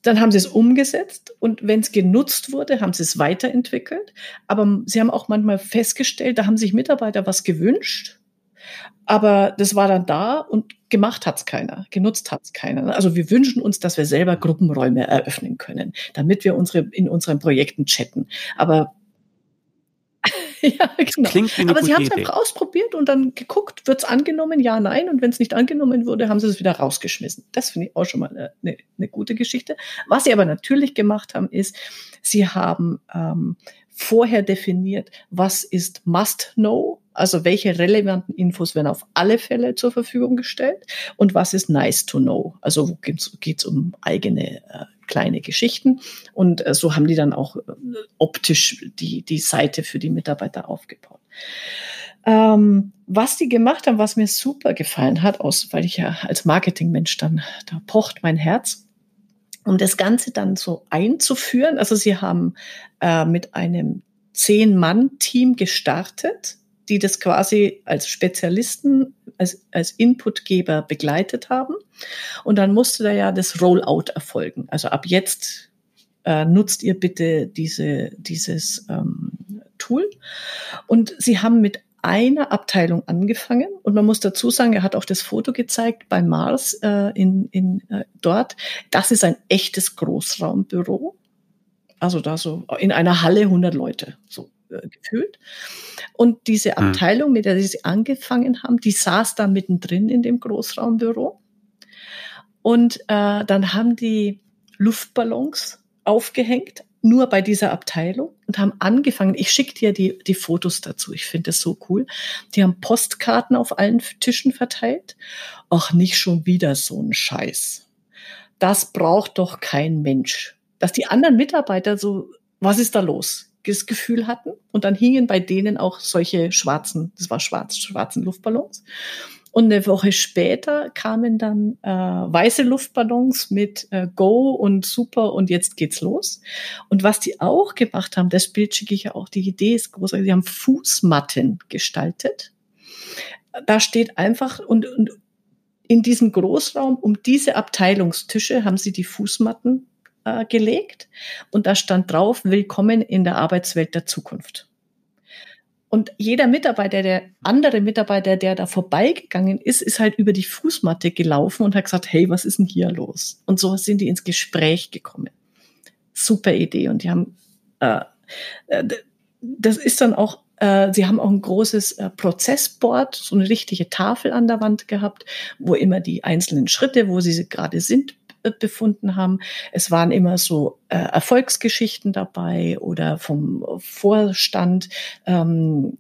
dann haben sie es umgesetzt und wenn es genutzt wurde, haben sie es weiterentwickelt. Aber sie haben auch manchmal festgestellt, da haben sich Mitarbeiter was gewünscht, aber das war dann da und gemacht hat es keiner, genutzt hat es keiner. Also wir wünschen uns, dass wir selber Gruppenräume eröffnen können, damit wir unsere in unseren Projekten chatten. Aber ja, genau. Klingt wie eine Aber sie haben es einfach ausprobiert und dann geguckt, wird es angenommen, ja, nein. Und wenn es nicht angenommen wurde, haben sie es wieder rausgeschmissen. Das finde ich auch schon mal eine, eine, eine, gute Geschichte. Was sie aber natürlich gemacht haben, ist, sie haben ähm, vorher definiert, was ist Must-Know, also welche relevanten Infos werden auf alle Fälle zur Verfügung gestellt und was ist Nice to Know, also wo geht es um eigene äh, kleine Geschichten und äh, so haben die dann auch äh, optisch die, die Seite für die Mitarbeiter aufgebaut. Ähm, was die gemacht haben, was mir super gefallen hat, aus, weil ich ja als Marketingmensch dann, da pocht mein Herz, um das Ganze dann so einzuführen. Also sie haben äh, mit einem Zehn-Mann-Team gestartet, die das quasi als Spezialisten, als, als Inputgeber begleitet haben. Und dann musste da ja das Rollout erfolgen. Also ab jetzt äh, nutzt ihr bitte diese, dieses ähm, Tool. Und sie haben mit einer Abteilung angefangen und man muss dazu sagen, er hat auch das Foto gezeigt bei Mars äh, in, in äh, dort. Das ist ein echtes Großraumbüro, also da so in einer Halle 100 Leute so gefühlt. Und diese hm. Abteilung, mit der sie angefangen haben, die saß da mittendrin in dem Großraumbüro. Und äh, dann haben die Luftballons aufgehängt nur bei dieser Abteilung und haben angefangen, ich schicke dir die, die Fotos dazu, ich finde das so cool. Die haben Postkarten auf allen Tischen verteilt. Ach, nicht schon wieder so ein Scheiß. Das braucht doch kein Mensch. Dass die anderen Mitarbeiter so, was ist da los? Das Gefühl hatten. Und dann hingen bei denen auch solche schwarzen, das war schwarz, schwarzen Luftballons. Und eine Woche später kamen dann äh, weiße Luftballons mit äh, Go und Super und jetzt geht's los. Und was die auch gemacht haben, das Bild schicke ich ja auch, die Idee ist großartig, sie haben Fußmatten gestaltet. Da steht einfach und, und in diesem Großraum um diese Abteilungstische haben sie die Fußmatten äh, gelegt und da stand drauf, willkommen in der Arbeitswelt der Zukunft. Und jeder Mitarbeiter, der andere Mitarbeiter, der da vorbeigegangen ist, ist halt über die Fußmatte gelaufen und hat gesagt, hey, was ist denn hier los? Und so sind die ins Gespräch gekommen. Super Idee. Und die haben, äh, äh das ist dann auch, äh, sie haben auch ein großes äh, Prozessboard, so eine richtige Tafel an der Wand gehabt, wo immer die einzelnen Schritte, wo sie gerade sind, befunden haben. Es waren immer so äh, Erfolgsgeschichten dabei oder vom Vorstand. Ähm,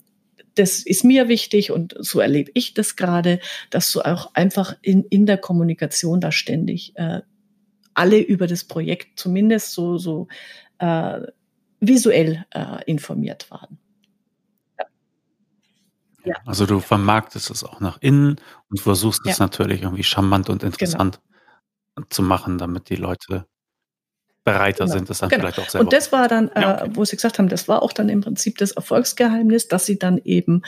das ist mir wichtig und so erlebe ich das gerade, dass du auch einfach in, in der Kommunikation da ständig äh, alle über das Projekt zumindest so, so äh, visuell äh, informiert waren. Ja. Also du vermarktest es auch nach innen und versuchst es natürlich irgendwie charmant und interessant genau zu machen, damit die Leute bereiter genau. sind, das dann genau. vielleicht auch selber. Und das war dann, ja, okay. äh, wo Sie gesagt haben, das war auch dann im Prinzip das Erfolgsgeheimnis, dass Sie dann eben,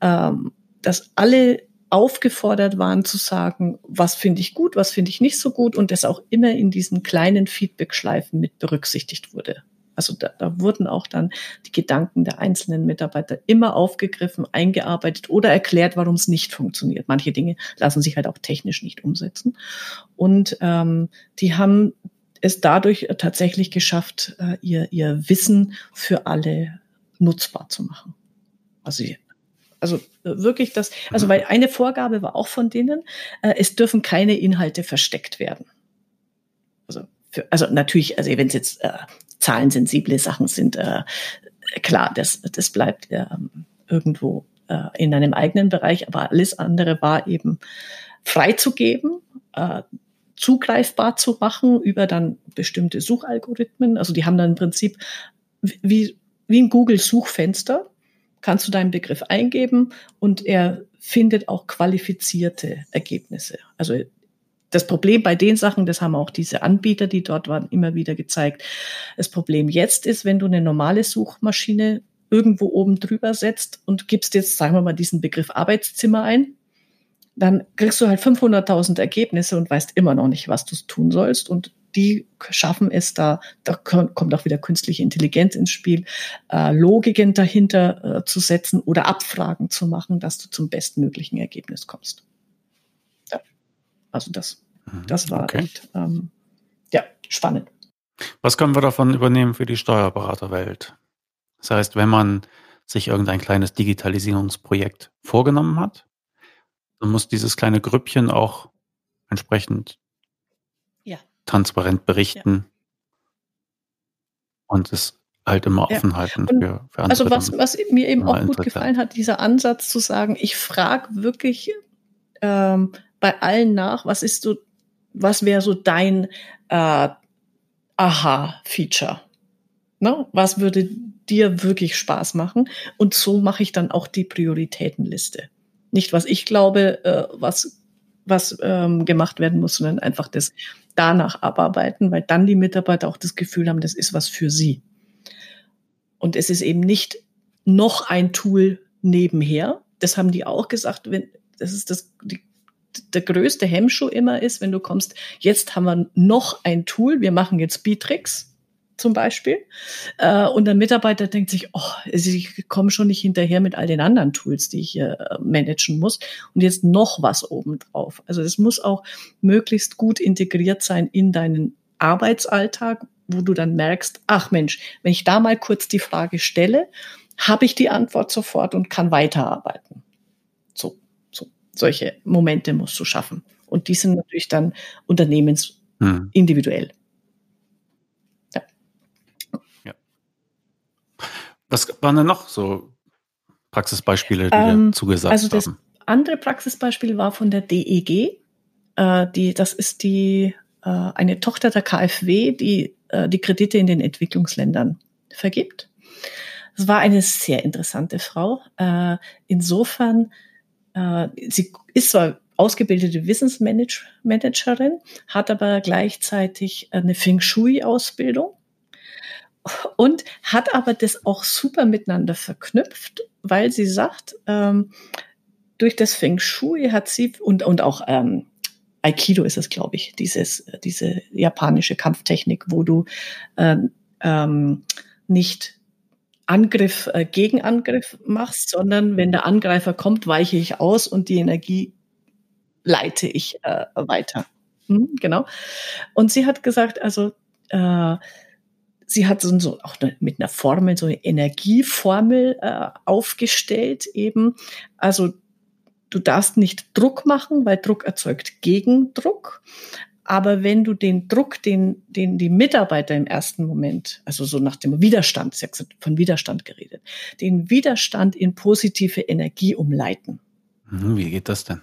ähm, dass alle aufgefordert waren zu sagen, was finde ich gut, was finde ich nicht so gut und das auch immer in diesen kleinen Feedback-Schleifen mit berücksichtigt wurde. Also da, da wurden auch dann die Gedanken der einzelnen Mitarbeiter immer aufgegriffen, eingearbeitet oder erklärt, warum es nicht funktioniert. Manche Dinge lassen sich halt auch technisch nicht umsetzen. Und ähm, die haben es dadurch tatsächlich geschafft, äh, ihr, ihr Wissen für alle nutzbar zu machen. Also also wirklich das, also weil eine Vorgabe war auch von denen, äh, es dürfen keine Inhalte versteckt werden. Also, für, also natürlich, also wenn es jetzt äh, zahlensensible Sachen sind, äh, klar, das, das bleibt äh, irgendwo äh, in einem eigenen Bereich, aber alles andere war eben freizugeben. Äh, zugreifbar zu machen über dann bestimmte Suchalgorithmen. Also die haben dann im Prinzip wie, wie ein Google-Suchfenster, kannst du deinen Begriff eingeben und er findet auch qualifizierte Ergebnisse. Also das Problem bei den Sachen, das haben auch diese Anbieter, die dort waren, immer wieder gezeigt. Das Problem jetzt ist, wenn du eine normale Suchmaschine irgendwo oben drüber setzt und gibst jetzt, sagen wir mal, diesen Begriff Arbeitszimmer ein, dann kriegst du halt 500.000 Ergebnisse und weißt immer noch nicht, was du tun sollst. Und die schaffen es da, da kommt auch wieder künstliche Intelligenz ins Spiel, äh, Logiken dahinter äh, zu setzen oder Abfragen zu machen, dass du zum bestmöglichen Ergebnis kommst. Ja. Also das. Das war okay. echt, ähm, ja, spannend. Was können wir davon übernehmen für die Steuerberaterwelt? Das heißt, wenn man sich irgendein kleines Digitalisierungsprojekt vorgenommen hat, dann muss dieses kleine Grüppchen auch entsprechend ja. transparent berichten ja. und es halt immer offen ja. halten für, für andere. Also was, was mir eben auch gut gefallen hat, dieser Ansatz zu sagen, ich frage wirklich ähm, bei allen nach, was ist so, was wäre so dein äh, Aha-Feature? Ne? Was würde dir wirklich Spaß machen? Und so mache ich dann auch die Prioritätenliste. Nicht, was ich glaube, äh, was, was ähm, gemacht werden muss, sondern einfach das danach abarbeiten, weil dann die Mitarbeiter auch das Gefühl haben, das ist was für sie. Und es ist eben nicht noch ein Tool nebenher. Das haben die auch gesagt, wenn, das ist das, die, der größte Hemmschuh immer ist, wenn du kommst, jetzt haben wir noch ein Tool, wir machen jetzt Bitrix zum Beispiel. Äh, und der Mitarbeiter denkt sich, oh, ich komme schon nicht hinterher mit all den anderen Tools, die ich hier äh, managen muss. Und jetzt noch was obendrauf. Also es muss auch möglichst gut integriert sein in deinen Arbeitsalltag, wo du dann merkst, ach Mensch, wenn ich da mal kurz die Frage stelle, habe ich die Antwort sofort und kann weiterarbeiten. So, so solche Momente musst du schaffen. Und die sind natürlich dann unternehmensindividuell. Hm. Was waren denn noch so Praxisbeispiele, die ähm, zugesagt also das haben? andere Praxisbeispiel war von der DEG. Äh, die, das ist die äh, eine Tochter der KfW, die äh, die Kredite in den Entwicklungsländern vergibt. Das war eine sehr interessante Frau. Äh, insofern, äh, sie ist zwar ausgebildete Wissensmanagerin, hat aber gleichzeitig eine Feng Shui-Ausbildung und hat aber das auch super miteinander verknüpft, weil sie sagt, ähm, durch das Feng Shui hat sie und, und auch ähm, Aikido ist es, glaube ich, dieses, diese japanische Kampftechnik, wo du ähm, ähm, nicht Angriff äh, gegen Angriff machst, sondern wenn der Angreifer kommt, weiche ich aus und die Energie leite ich äh, weiter. Hm, genau. Und sie hat gesagt, also äh, sie hat so, so auch mit einer Formel, so eine Energieformel äh, aufgestellt eben. Also du darfst nicht Druck machen, weil Druck erzeugt Gegendruck. Aber wenn du den Druck, den, den die Mitarbeiter im ersten Moment, also so nach dem Widerstand, sie hat von Widerstand geredet, den Widerstand in positive Energie umleiten. Mhm, wie geht das denn?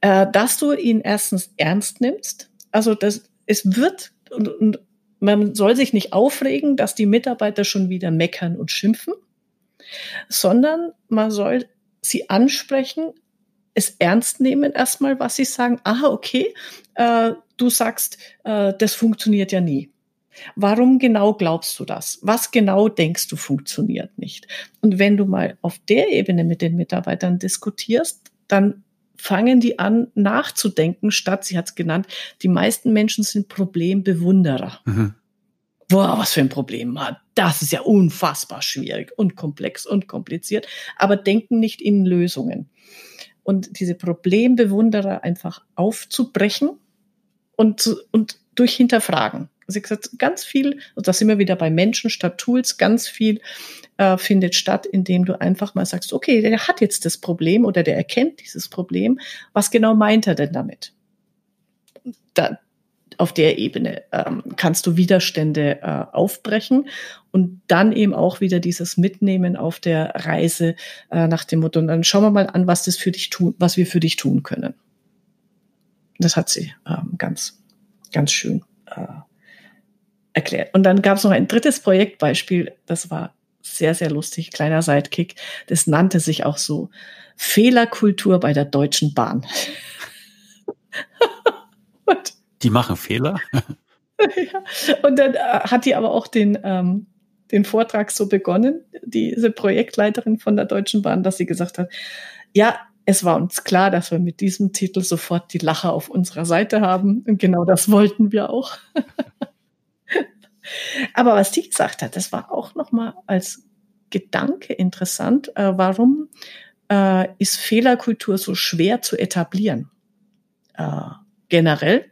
Äh, dass du ihn erstens ernst nimmst. Also das, es wird, und, und man soll sich nicht aufregen, dass die Mitarbeiter schon wieder meckern und schimpfen, sondern man soll sie ansprechen, es ernst nehmen erstmal, was sie sagen. Aha, okay, äh, du sagst, äh, das funktioniert ja nie. Warum genau glaubst du das? Was genau denkst du funktioniert nicht? Und wenn du mal auf der Ebene mit den Mitarbeitern diskutierst, dann fangen die an nachzudenken, statt, sie hat es genannt, die meisten Menschen sind Problembewunderer. Mhm. Boah, was für ein Problem. Das ist ja unfassbar schwierig und komplex und kompliziert, aber denken nicht in Lösungen. Und diese Problembewunderer einfach aufzubrechen und, und durch Hinterfragen. Also ich gesagt, ganz viel, und da sind wir wieder bei Menschen statt Tools, ganz viel äh, findet statt, indem du einfach mal sagst, okay, der hat jetzt das Problem oder der erkennt dieses Problem. Was genau meint er denn damit? Da, auf der Ebene ähm, kannst du Widerstände äh, aufbrechen und dann eben auch wieder dieses Mitnehmen auf der Reise äh, nach dem Motto. Und dann schauen wir mal an, was das für dich tun, was wir für dich tun können. Das hat sie ähm, ganz, ganz schön äh, erklärt. Und dann gab es noch ein drittes Projektbeispiel, das war sehr, sehr lustig, kleiner Sidekick. Das nannte sich auch so Fehlerkultur bei der Deutschen Bahn. die machen Fehler? ja. Und dann äh, hat die aber auch den, ähm, den Vortrag so begonnen, diese Projektleiterin von der Deutschen Bahn, dass sie gesagt hat, ja, es war uns klar, dass wir mit diesem Titel sofort die Lacher auf unserer Seite haben. Und genau das wollten wir auch. Aber was die gesagt hat, das war auch nochmal als Gedanke interessant. Äh, warum äh, ist Fehlerkultur so schwer zu etablieren? Äh, generell.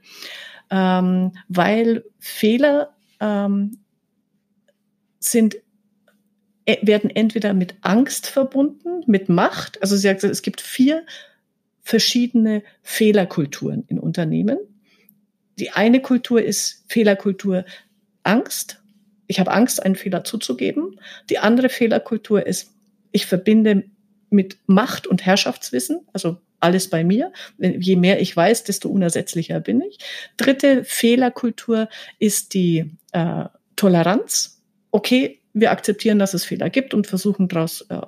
Ähm, weil Fehler ähm, sind werden entweder mit Angst verbunden, mit Macht. Also sie gesagt, es gibt vier verschiedene Fehlerkulturen in Unternehmen. Die eine Kultur ist Fehlerkultur Angst. Ich habe Angst, einen Fehler zuzugeben. Die andere Fehlerkultur ist, ich verbinde mit Macht und Herrschaftswissen, also alles bei mir. Je mehr ich weiß, desto unersetzlicher bin ich. Dritte Fehlerkultur ist die äh, Toleranz. Okay, wir akzeptieren, dass es Fehler gibt und versuchen daraus äh,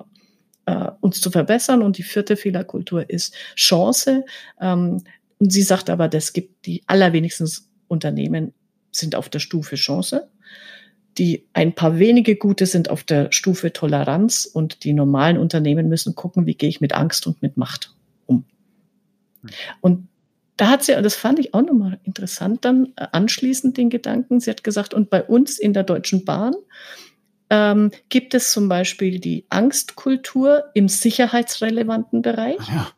äh, uns zu verbessern. Und die vierte Fehlerkultur ist Chance. Ähm, und sie sagt aber, das gibt die allerwenigsten Unternehmen sind auf der Stufe Chance. Die ein paar wenige gute sind auf der Stufe Toleranz und die normalen Unternehmen müssen gucken, wie gehe ich mit Angst und mit Macht um. Und da hat sie, das fand ich auch nochmal interessant, dann äh, anschließend den Gedanken, sie hat gesagt, und bei uns in der Deutschen Bahn ähm, gibt es zum Beispiel die Angstkultur im sicherheitsrelevanten Bereich. Ja.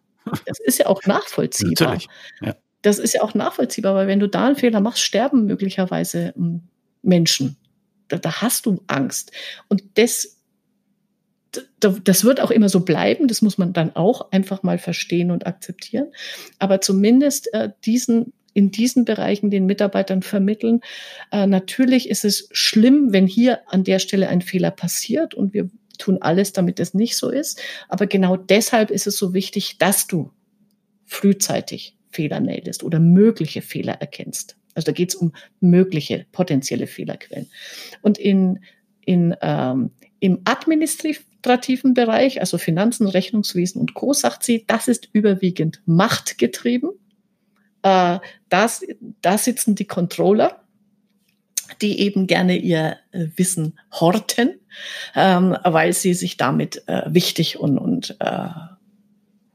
Das ist ja auch nachvollziehbar. Natürlich. Ja das ist ja auch nachvollziehbar, weil wenn du da einen Fehler machst, sterben möglicherweise hm, Menschen. Da, da hast du Angst. Und das, das wird auch immer so bleiben. Das muss man dann auch einfach mal verstehen und akzeptieren. Aber zumindest äh, diesen in diesen Bereichen den Mitarbeitern vermitteln. Äh, natürlich ist es schlimm, wenn hier an der Stelle ein Fehler passiert und wir tun alles, damit es nicht so ist. Aber genau deshalb ist es so wichtig, dass du frühzeitig Fehler meldest oder mögliche Fehler erkennst. Also da geht es um mögliche potenzielle Fehlerquellen. Und in, in, ähm, im administrativen Bereich, also Finanzen, Rechnungswesen und Co., sagt sie, das ist überwiegend machtgetrieben. Äh, das, da sitzen die Controller, die eben gerne ihr äh, Wissen horten, ähm, weil sie sich damit äh, wichtig und, und äh,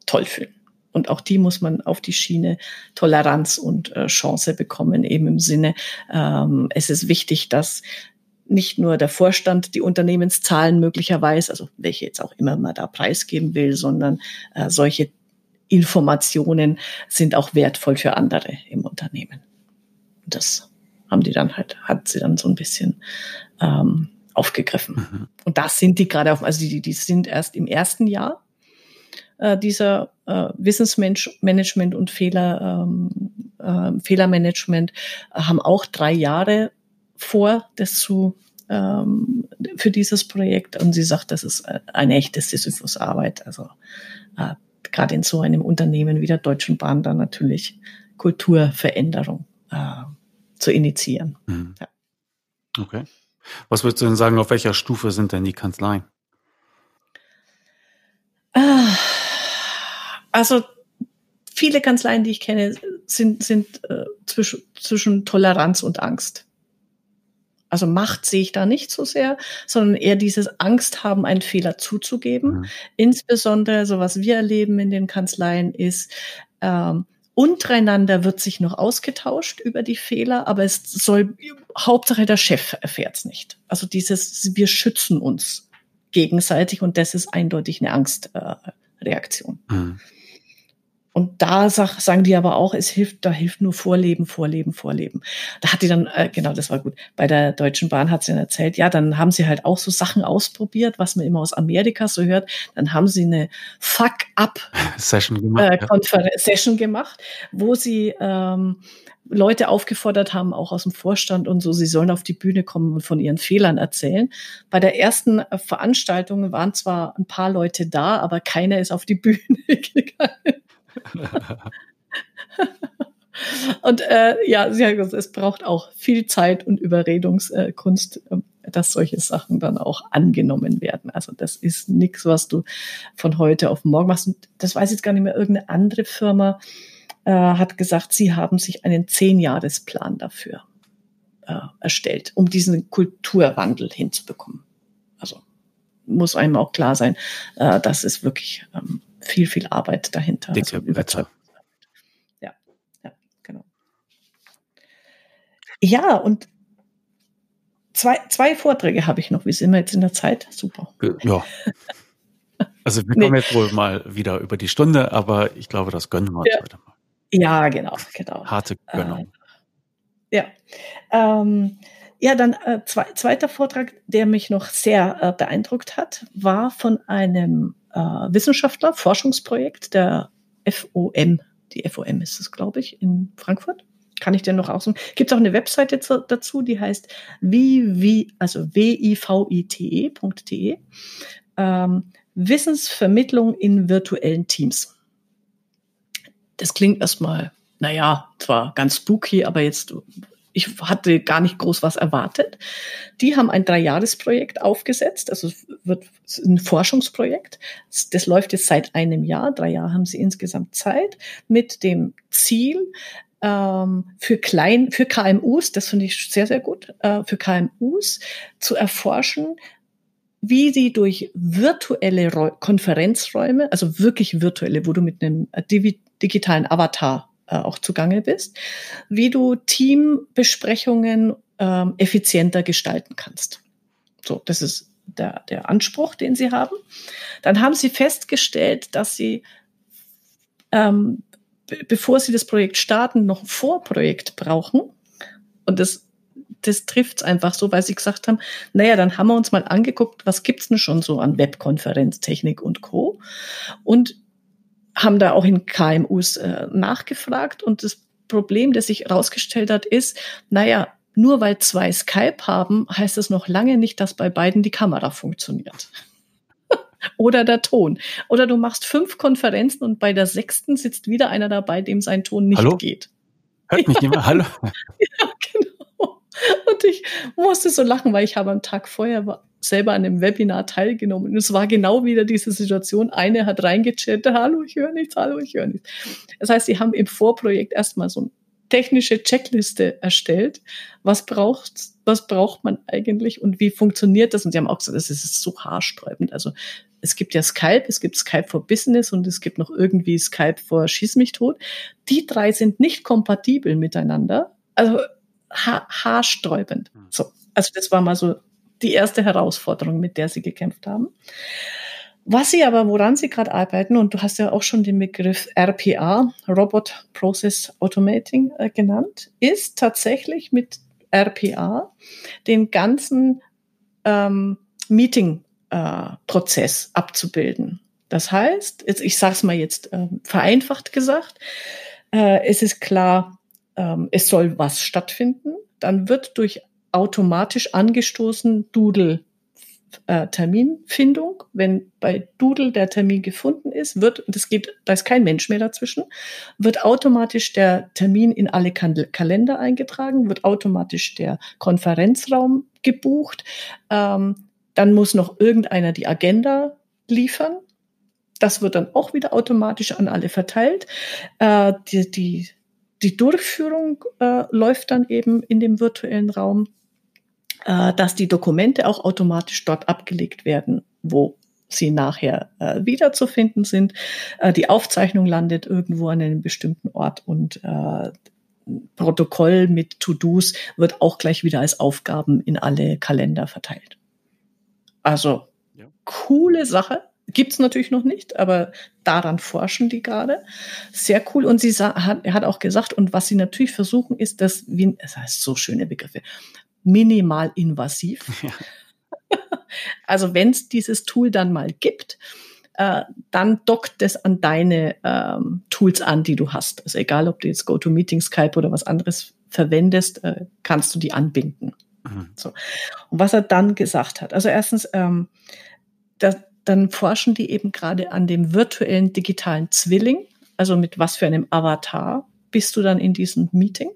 toll fühlen. Und auch die muss man auf die Schiene Toleranz und äh, Chance bekommen, eben im Sinne, ähm, es ist wichtig, dass nicht nur der Vorstand die Unternehmenszahlen möglicherweise, also welche jetzt auch immer man da preisgeben will, sondern äh, solche Informationen sind auch wertvoll für andere im Unternehmen. Das haben die dann halt, hat sie dann so ein bisschen ähm, aufgegriffen. Mhm. Und da sind die gerade auf, also die, die sind erst im ersten Jahr äh, dieser äh, Wissensmanagement und Fehler, ähm, äh, Fehlermanagement haben auch drei Jahre vor, das zu ähm, für dieses Projekt. Und sie sagt, das ist äh, eine echte Sisyphus-Arbeit. Also äh, gerade in so einem Unternehmen wie der Deutschen Bahn dann natürlich Kulturveränderung äh, zu initiieren. Mhm. Ja. Okay. Was würdest du denn sagen, auf welcher Stufe sind denn die Kanzleien? Ah, also viele Kanzleien, die ich kenne, sind, sind äh, zwischen, zwischen Toleranz und Angst. Also Macht sehe ich da nicht so sehr, sondern eher dieses Angst haben, einen Fehler zuzugeben. Mhm. Insbesondere, so was wir erleben in den Kanzleien, ist, ähm, untereinander wird sich noch ausgetauscht über die Fehler, aber es soll, Hauptsache der Chef erfährt es nicht. Also dieses, wir schützen uns gegenseitig und das ist eindeutig eine Angstreaktion. Äh. Und da sag, sagen die aber auch, es hilft, da hilft nur Vorleben, Vorleben, Vorleben. Da hat die dann, äh, genau, das war gut. Bei der Deutschen Bahn hat sie dann erzählt, ja, dann haben sie halt auch so Sachen ausprobiert, was man immer aus Amerika so hört. Dann haben sie eine Fuck-up-Session gemacht, äh, ja. Session gemacht, wo sie ähm, Leute aufgefordert haben, auch aus dem Vorstand und so, sie sollen auf die Bühne kommen und von ihren Fehlern erzählen. Bei der ersten äh, Veranstaltung waren zwar ein paar Leute da, aber keiner ist auf die Bühne gegangen. Äh, ja, es braucht auch viel Zeit und Überredungskunst, äh, dass solche Sachen dann auch angenommen werden. Also das ist nichts, was du von heute auf morgen machst. Und das weiß jetzt gar nicht mehr. Irgendeine andere Firma äh, hat gesagt, sie haben sich einen Zehnjahresplan dafür äh, erstellt, um diesen Kulturwandel hinzubekommen. Also muss einem auch klar sein, äh, dass es wirklich ähm, viel, viel Arbeit dahinter. Dicke also Überzeug. Ja, ja, genau. Ja, und zwei, zwei Vorträge habe ich noch. Wie sind wir jetzt in der Zeit? Super. Ja. Also wir kommen nee. jetzt wohl mal wieder über die Stunde, aber ich glaube, das gönnen wir uns ja. heute mal. Ja, genau, genau. Harte Gönnung. Äh, ja. Ähm, ja, dann äh, zwei, zweiter Vortrag, der mich noch sehr äh, beeindruckt hat, war von einem äh, Wissenschaftler, Forschungsprojekt der FOM. Die FOM ist es, glaube ich, in Frankfurt. Kann ich dir noch aussuchen? Gibt es auch eine Webseite zu, dazu, die heißt wie, also wivite.de. Ähm, Wissensvermittlung in virtuellen Teams. Das klingt erstmal, naja, zwar ganz spooky, aber jetzt ich hatte gar nicht groß was erwartet. Die haben ein Dreijahresprojekt aufgesetzt, also wird ein Forschungsprojekt. Das läuft jetzt seit einem Jahr. Drei Jahre haben sie insgesamt Zeit mit dem Ziel, ähm, für klein, für KMUs, das finde ich sehr, sehr gut, äh, für KMUs zu erforschen, wie sie durch virtuelle Konferenzräume, also wirklich virtuelle, wo du mit einem äh, digitalen Avatar äh, auch zugange bist, wie du Teambesprechungen ähm, effizienter gestalten kannst. So, das ist der, der Anspruch, den sie haben. Dann haben sie festgestellt, dass sie, ähm, bevor sie das Projekt starten, noch ein Vorprojekt brauchen. Und das, das trifft einfach so, weil sie gesagt haben, naja, dann haben wir uns mal angeguckt, was gibt's denn schon so an Webkonferenztechnik und Co. Und haben da auch in KMUs äh, nachgefragt und das Problem, das sich herausgestellt hat, ist, naja, nur weil zwei Skype haben, heißt es noch lange nicht, dass bei beiden die Kamera funktioniert. Oder der Ton. Oder du machst fünf Konferenzen und bei der sechsten sitzt wieder einer dabei, dem sein Ton nicht Hallo? geht. Hört mich nicht mehr? Hallo? ja, genau. Und ich musste so lachen, weil ich habe am Tag vorher selber an dem Webinar teilgenommen. Und es war genau wieder diese Situation. Eine hat reingechattet, hallo, ich höre nichts, hallo, ich höre nichts. Das heißt, sie haben im Vorprojekt erstmal so eine technische Checkliste erstellt. Was braucht, was braucht man eigentlich und wie funktioniert das? Und sie haben auch gesagt, das ist so haarsträubend. Also es gibt ja Skype, es gibt Skype for Business und es gibt noch irgendwie Skype for Schieß mich tot. Die drei sind nicht kompatibel miteinander. Also ha haarsträubend. Hm. So, also das war mal so die erste Herausforderung, mit der sie gekämpft haben. Was sie aber, woran sie gerade arbeiten, und du hast ja auch schon den Begriff RPA, Robot Process Automating, äh, genannt, ist tatsächlich mit RPA den ganzen ähm, Meeting-Prozess äh, abzubilden. Das heißt, jetzt, ich sage es mal jetzt äh, vereinfacht gesagt, äh, es ist klar, ähm, es soll was stattfinden. Dann wird durch automatisch angestoßen Doodle äh, Terminfindung. Wenn bei Doodle der Termin gefunden ist, wird, das geht, da ist kein Mensch mehr dazwischen, wird automatisch der Termin in alle Kalender eingetragen, wird automatisch der Konferenzraum gebucht. Ähm, dann muss noch irgendeiner die Agenda liefern. Das wird dann auch wieder automatisch an alle verteilt. Äh, die, die, die Durchführung äh, läuft dann eben in dem virtuellen Raum äh, dass die Dokumente auch automatisch dort abgelegt werden, wo sie nachher äh, wiederzufinden sind. Äh, die Aufzeichnung landet irgendwo an einem bestimmten Ort und äh, Protokoll mit To-Dos wird auch gleich wieder als Aufgaben in alle Kalender verteilt. Also ja. coole Sache. Gibt's natürlich noch nicht, aber daran forschen die gerade. Sehr cool. Und sie hat, er hat auch gesagt, und was sie natürlich versuchen, ist, dass, wie, das heißt so schöne Begriffe, minimal invasiv. Ja. Also wenn es dieses Tool dann mal gibt, äh, dann dockt es an deine ähm, Tools an, die du hast. Also egal, ob du jetzt GoToMeeting, Skype oder was anderes verwendest, äh, kannst du die anbinden. Mhm. So. Und was er dann gesagt hat, also erstens, ähm, das, dann forschen die eben gerade an dem virtuellen digitalen Zwilling, also mit was für einem Avatar bist du dann in diesem Meeting.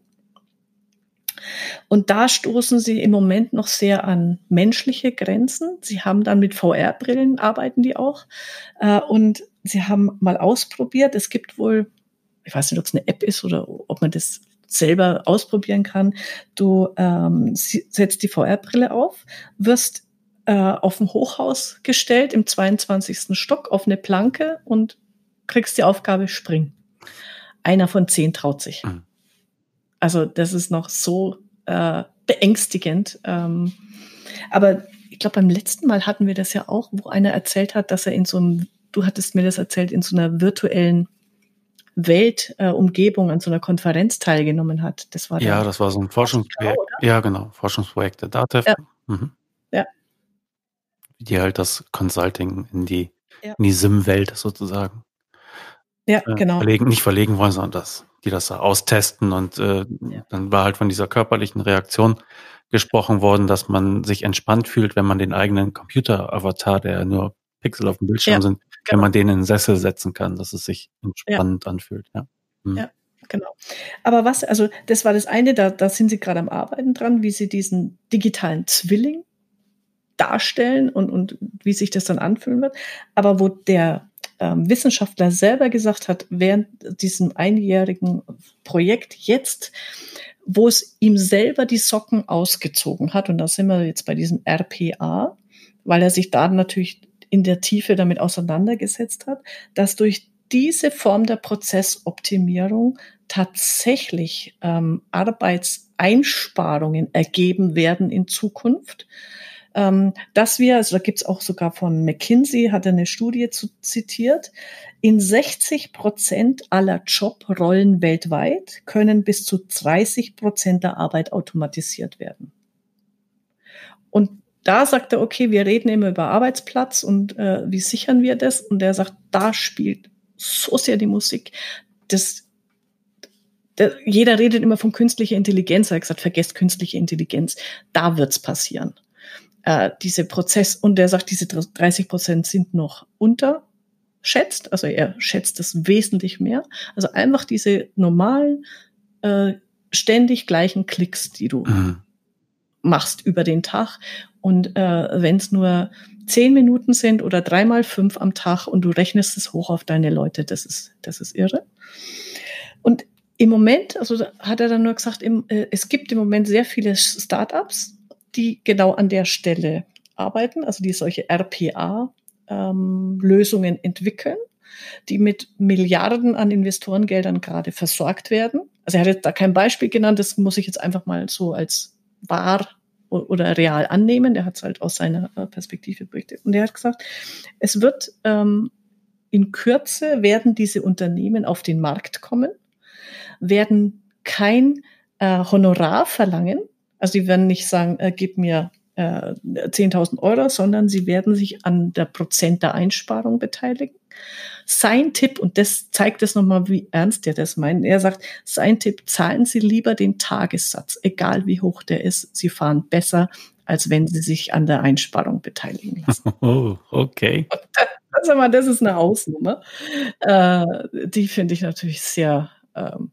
Und da stoßen sie im Moment noch sehr an menschliche Grenzen. Sie haben dann mit VR-Brillen arbeiten die auch. Äh, und sie haben mal ausprobiert. Es gibt wohl, ich weiß nicht, ob es eine App ist oder ob man das selber ausprobieren kann. Du ähm, setzt die VR-Brille auf, wirst äh, auf ein Hochhaus gestellt im 22. Stock auf eine Planke und kriegst die Aufgabe springen. Einer von zehn traut sich. Mhm. Also das ist noch so äh, beängstigend. Ähm, aber ich glaube, beim letzten Mal hatten wir das ja auch, wo einer erzählt hat, dass er in so einem, du hattest mir das erzählt, in so einer virtuellen Weltumgebung äh, an so einer Konferenz teilgenommen hat. Das war ja, das war so ein Forschungsprojekt. Ja, genau, Forschungsprojekt der DATEV. Ja. Mhm. Die halt das Consulting in die, ja. in die SIM-Welt sozusagen. Ja, äh, genau. Verlegen, nicht verlegen wollen, sondern das, die das da austesten und äh, ja. dann war halt von dieser körperlichen Reaktion gesprochen worden, dass man sich entspannt fühlt, wenn man den eigenen Computer-Avatar, der nur Pixel auf dem Bildschirm ja, sind, genau. wenn man den in den Sessel setzen kann, dass es sich entspannt ja. anfühlt. Ja. Hm. ja, genau. Aber was, also das war das eine, da, da sind Sie gerade am Arbeiten dran, wie Sie diesen digitalen Zwilling darstellen und, und wie sich das dann anfühlen wird. Aber wo der ähm, Wissenschaftler selber gesagt hat, während diesem einjährigen Projekt jetzt, wo es ihm selber die Socken ausgezogen hat, und da sind wir jetzt bei diesem RPA, weil er sich da natürlich in der Tiefe damit auseinandergesetzt hat, dass durch diese Form der Prozessoptimierung tatsächlich ähm, Arbeitseinsparungen ergeben werden in Zukunft. Ähm, dass wir, also da gibt's auch sogar von McKinsey, hat er eine Studie zu, zitiert, in 60 Prozent aller Jobrollen weltweit können bis zu 30 Prozent der Arbeit automatisiert werden. Und da sagt er, okay, wir reden immer über Arbeitsplatz und äh, wie sichern wir das? Und er sagt, da spielt so sehr die Musik. Das, der, jeder redet immer von künstlicher Intelligenz. Er hat gesagt, vergesst künstliche Intelligenz. Da wird's passieren. Äh, diese Prozess, und er sagt, diese 30 Prozent sind noch unterschätzt. Also er schätzt das wesentlich mehr. Also einfach diese normalen, äh, ständig gleichen Klicks, die du mhm. machst über den Tag und äh, wenn es nur zehn Minuten sind oder dreimal fünf am Tag und du rechnest es hoch auf deine Leute, das ist, das ist irre. Und im Moment, also hat er dann nur gesagt, im, äh, es gibt im Moment sehr viele Startups, die genau an der Stelle arbeiten, also die solche RPA-Lösungen ähm, entwickeln, die mit Milliarden an Investorengeldern gerade versorgt werden. Also er hat jetzt da kein Beispiel genannt, das muss ich jetzt einfach mal so als wahr oder real annehmen. Der hat es halt aus seiner äh, Perspektive berichtet. Und er hat gesagt, es wird ähm, in Kürze werden diese Unternehmen auf den Markt kommen, werden kein äh, Honorar verlangen. Also die werden nicht sagen, äh, gib mir äh, 10.000 Euro, sondern sie werden sich an der Prozent der Einsparung beteiligen. Sein Tipp, und das zeigt es nochmal, wie ernst er das meint, er sagt, sein Tipp, zahlen Sie lieber den Tagessatz, egal wie hoch der ist, Sie fahren besser, als wenn Sie sich an der Einsparung beteiligen lassen. Oh, okay. Also mal, das ist eine Ausnummer. Äh, die finde ich natürlich sehr ähm,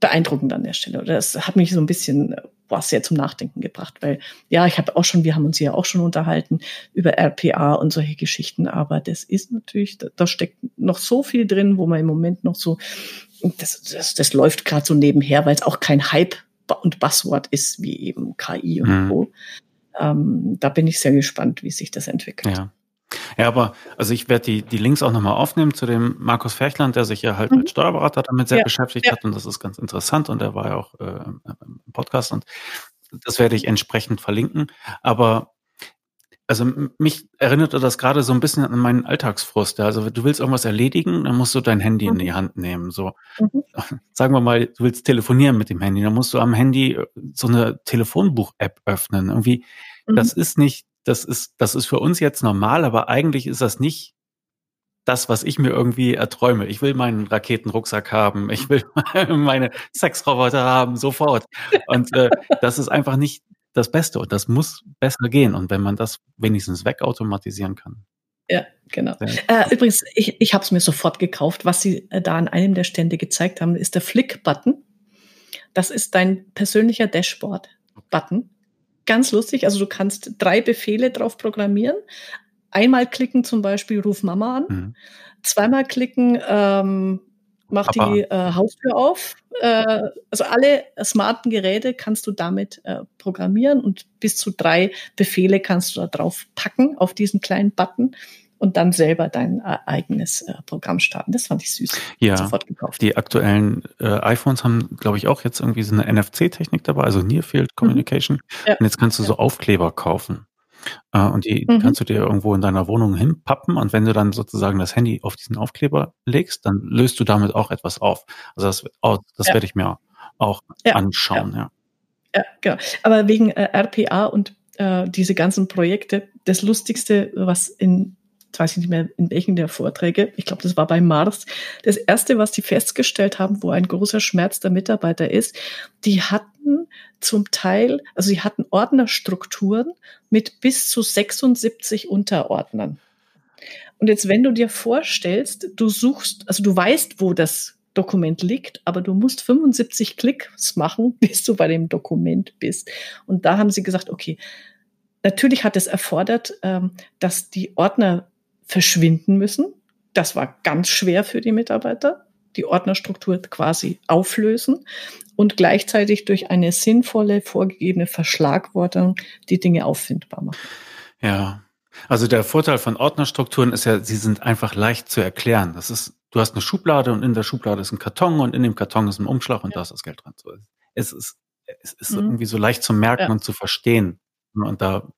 beeindruckend an der Stelle. Oder das hat mich so ein bisschen boah, sehr zum Nachdenken gebracht, weil ja, ich habe auch schon, wir haben uns ja auch schon unterhalten über RPA und solche Geschichten, aber das ist natürlich, da, da steckt noch so viel drin, wo man im Moment noch so, das, das, das läuft gerade so nebenher, weil es auch kein Hype und Buzzword ist, wie eben KI und mhm. so. Ähm, da bin ich sehr gespannt, wie sich das entwickelt. Ja. Ja, aber also ich werde die, die Links auch nochmal aufnehmen zu dem Markus Ferchland, der sich ja halt mhm. als Steuerberater damit sehr ja. beschäftigt ja. hat und das ist ganz interessant und der war ja auch äh, im Podcast und das werde ich entsprechend verlinken. Aber also mich erinnerte das gerade so ein bisschen an meinen Alltagsfrust. Also du willst irgendwas erledigen, dann musst du dein Handy mhm. in die Hand nehmen. So, mhm. sagen wir mal, du willst telefonieren mit dem Handy, dann musst du am Handy äh, so eine Telefonbuch-App öffnen. Irgendwie, mhm. das ist nicht das ist, das ist für uns jetzt normal, aber eigentlich ist das nicht das, was ich mir irgendwie erträume. Ich will meinen Raketenrucksack haben, ich will meine Sexroboter haben, sofort. Und äh, das ist einfach nicht das Beste und das muss besser gehen. Und wenn man das wenigstens wegautomatisieren kann. Ja, genau. Äh, übrigens, ich, ich habe es mir sofort gekauft. Was Sie äh, da an einem der Stände gezeigt haben, ist der Flick-Button. Das ist dein persönlicher Dashboard-Button. Ganz lustig. Also du kannst drei Befehle drauf programmieren. Einmal klicken zum Beispiel, ruf Mama an. Mhm. Zweimal klicken, ähm, mach Papa. die äh, Haustür auf. Äh, also alle smarten Geräte kannst du damit äh, programmieren und bis zu drei Befehle kannst du da drauf packen auf diesen kleinen Button und dann selber dein äh, eigenes äh, Programm starten. Das fand ich süß. Ja, sofort gekauft. Die aktuellen äh, iPhones haben, glaube ich, auch jetzt irgendwie so eine NFC-Technik dabei, also Near Field mhm. Communication. Mhm. Ja. Und jetzt kannst du so Aufkleber kaufen. Äh, und die mhm. kannst du dir irgendwo in deiner Wohnung hinpappen und wenn du dann sozusagen das Handy auf diesen Aufkleber legst, dann löst du damit auch etwas auf. Also das, oh, das ja. werde ich mir auch ja. anschauen, ja. ja. genau. Aber wegen äh, RPA und äh, diese ganzen Projekte, das Lustigste, was in ich weiß nicht mehr in welchen der Vorträge, ich glaube, das war bei Mars, das erste, was die festgestellt haben, wo ein großer Schmerz der Mitarbeiter ist, die hatten zum Teil, also sie hatten Ordnerstrukturen mit bis zu 76 Unterordnern. Und jetzt, wenn du dir vorstellst, du suchst, also du weißt, wo das Dokument liegt, aber du musst 75 Klicks machen, bis du bei dem Dokument bist. Und da haben sie gesagt, okay, natürlich hat es erfordert, ähm, dass die Ordner verschwinden müssen. Das war ganz schwer für die Mitarbeiter, die Ordnerstruktur quasi auflösen und gleichzeitig durch eine sinnvolle, vorgegebene Verschlagwortung die Dinge auffindbar machen. Ja. Also der Vorteil von Ordnerstrukturen ist ja, sie sind einfach leicht zu erklären. Das ist, du hast eine Schublade und in der Schublade ist ein Karton und in dem Karton ist ein Umschlag und ja. da ist das Geld dran. Es ist, es ist mhm. irgendwie so leicht zu merken ja. und zu verstehen. Und da